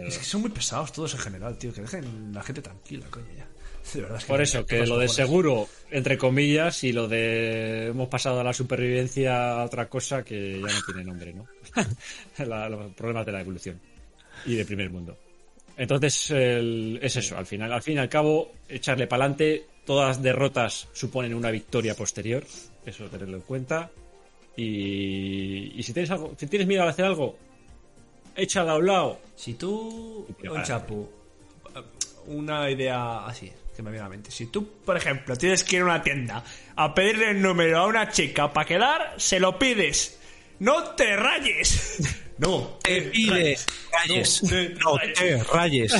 Es que son muy pesados todos en general, tío. Que dejen la gente tranquila, coño, ya. De verdad es que Por eso, que lo de seguro, entre comillas, y lo de hemos pasado a la supervivencia a otra cosa que ya no tiene nombre, ¿no? La- los problemas de la evolución y de primer mundo. Entonces, el- es eso, al final, al fin y al cabo, echarle para adelante, todas las derrotas suponen una victoria posterior, eso tenerlo en cuenta. Y, y si tienes algo, si tienes miedo a hacer algo, échala a un lado. Si tú, un chapu, una idea así que me viene a la mente. Si tú, por ejemplo, tienes que ir a una tienda a pedirle el número a una chica para quedar, se lo pides. ¡No te rayes! No, Te pide rayes. No te rayes.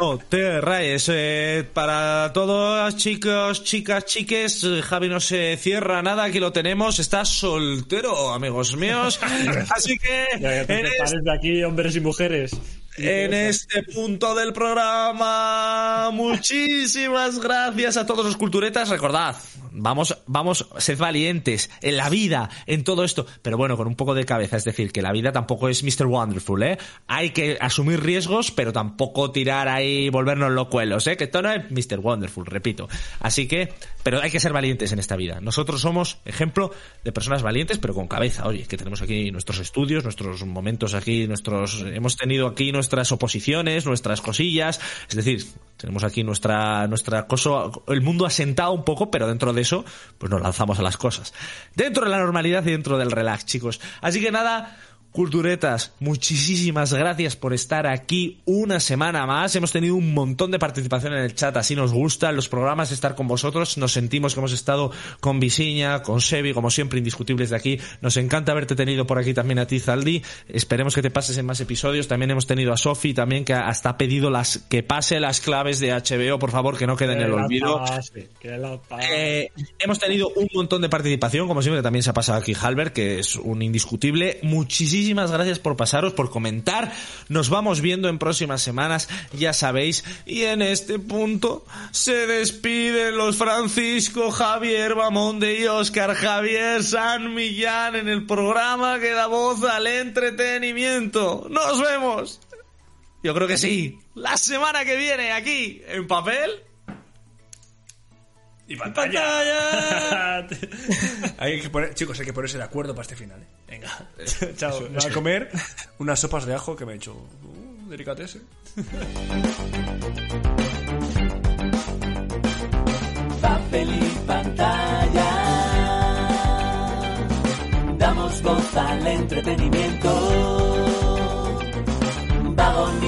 No te rayes. Eh, para todos chicos, chicas, chiques, Javi no se cierra nada, aquí lo tenemos. Está soltero, amigos míos. Así que Ya, ya te de aquí, hombres y mujeres. En este punto del programa, muchísimas gracias a todos los culturetas. Recordad, vamos, vamos, sed valientes en la vida, en todo esto, pero bueno, con un poco de cabeza. Es decir, que la vida tampoco es Mr. Wonderful, ¿eh? Hay que asumir riesgos, pero tampoco tirar ahí, volvernos locuelos, ¿eh? Que esto no es Mr. Wonderful, repito. Así que, pero hay que ser valientes en esta vida. Nosotros somos ejemplo de personas valientes, pero con cabeza. Oye, que tenemos aquí nuestros estudios, nuestros momentos aquí, nuestros, hemos tenido aquí nuestras oposiciones, nuestras cosillas. Es decir, tenemos aquí nuestra, nuestra el mundo asentado un poco, pero dentro de eso, pues nos lanzamos a las cosas. Dentro de la normalidad y dentro del relax, chicos. Así que nada, Culturetas, muchísimas gracias por estar aquí una semana más. Hemos tenido un montón de participación en el chat, así nos gustan los programas, estar con vosotros. Nos sentimos que hemos estado con Visiña, con Sebi, como siempre, indiscutibles de aquí. Nos encanta haberte tenido por aquí también a ti, Zaldi. Esperemos que te pases en más episodios. También hemos tenido a Sofi, también que hasta ha pedido las, que pase las claves de HBO, por favor, que no queden en el olvido. pase. Eh, hemos tenido un montón de participación, como siempre también se ha pasado aquí Halbert, que es un indiscutible. Muchísimas gracias por pasaros, por comentar. Nos vamos viendo en próximas semanas, ya sabéis. Y en este punto se despiden los Francisco, Javier Bamonde y Oscar Javier San Millán en el programa que da voz al entretenimiento. ¡Nos vemos! Yo creo que sí. La semana que viene aquí en papel. Y pantalla. hay que poner, chicos, hay que ponerse de acuerdo para este final. ¿eh? Venga, chao. Me voy a comer unas sopas de ajo que me he hecho. Uh, delicatese. papel y pantalla. Damos voz al entretenimiento. Vagón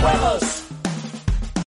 Cómics, cines, series, videojuegos.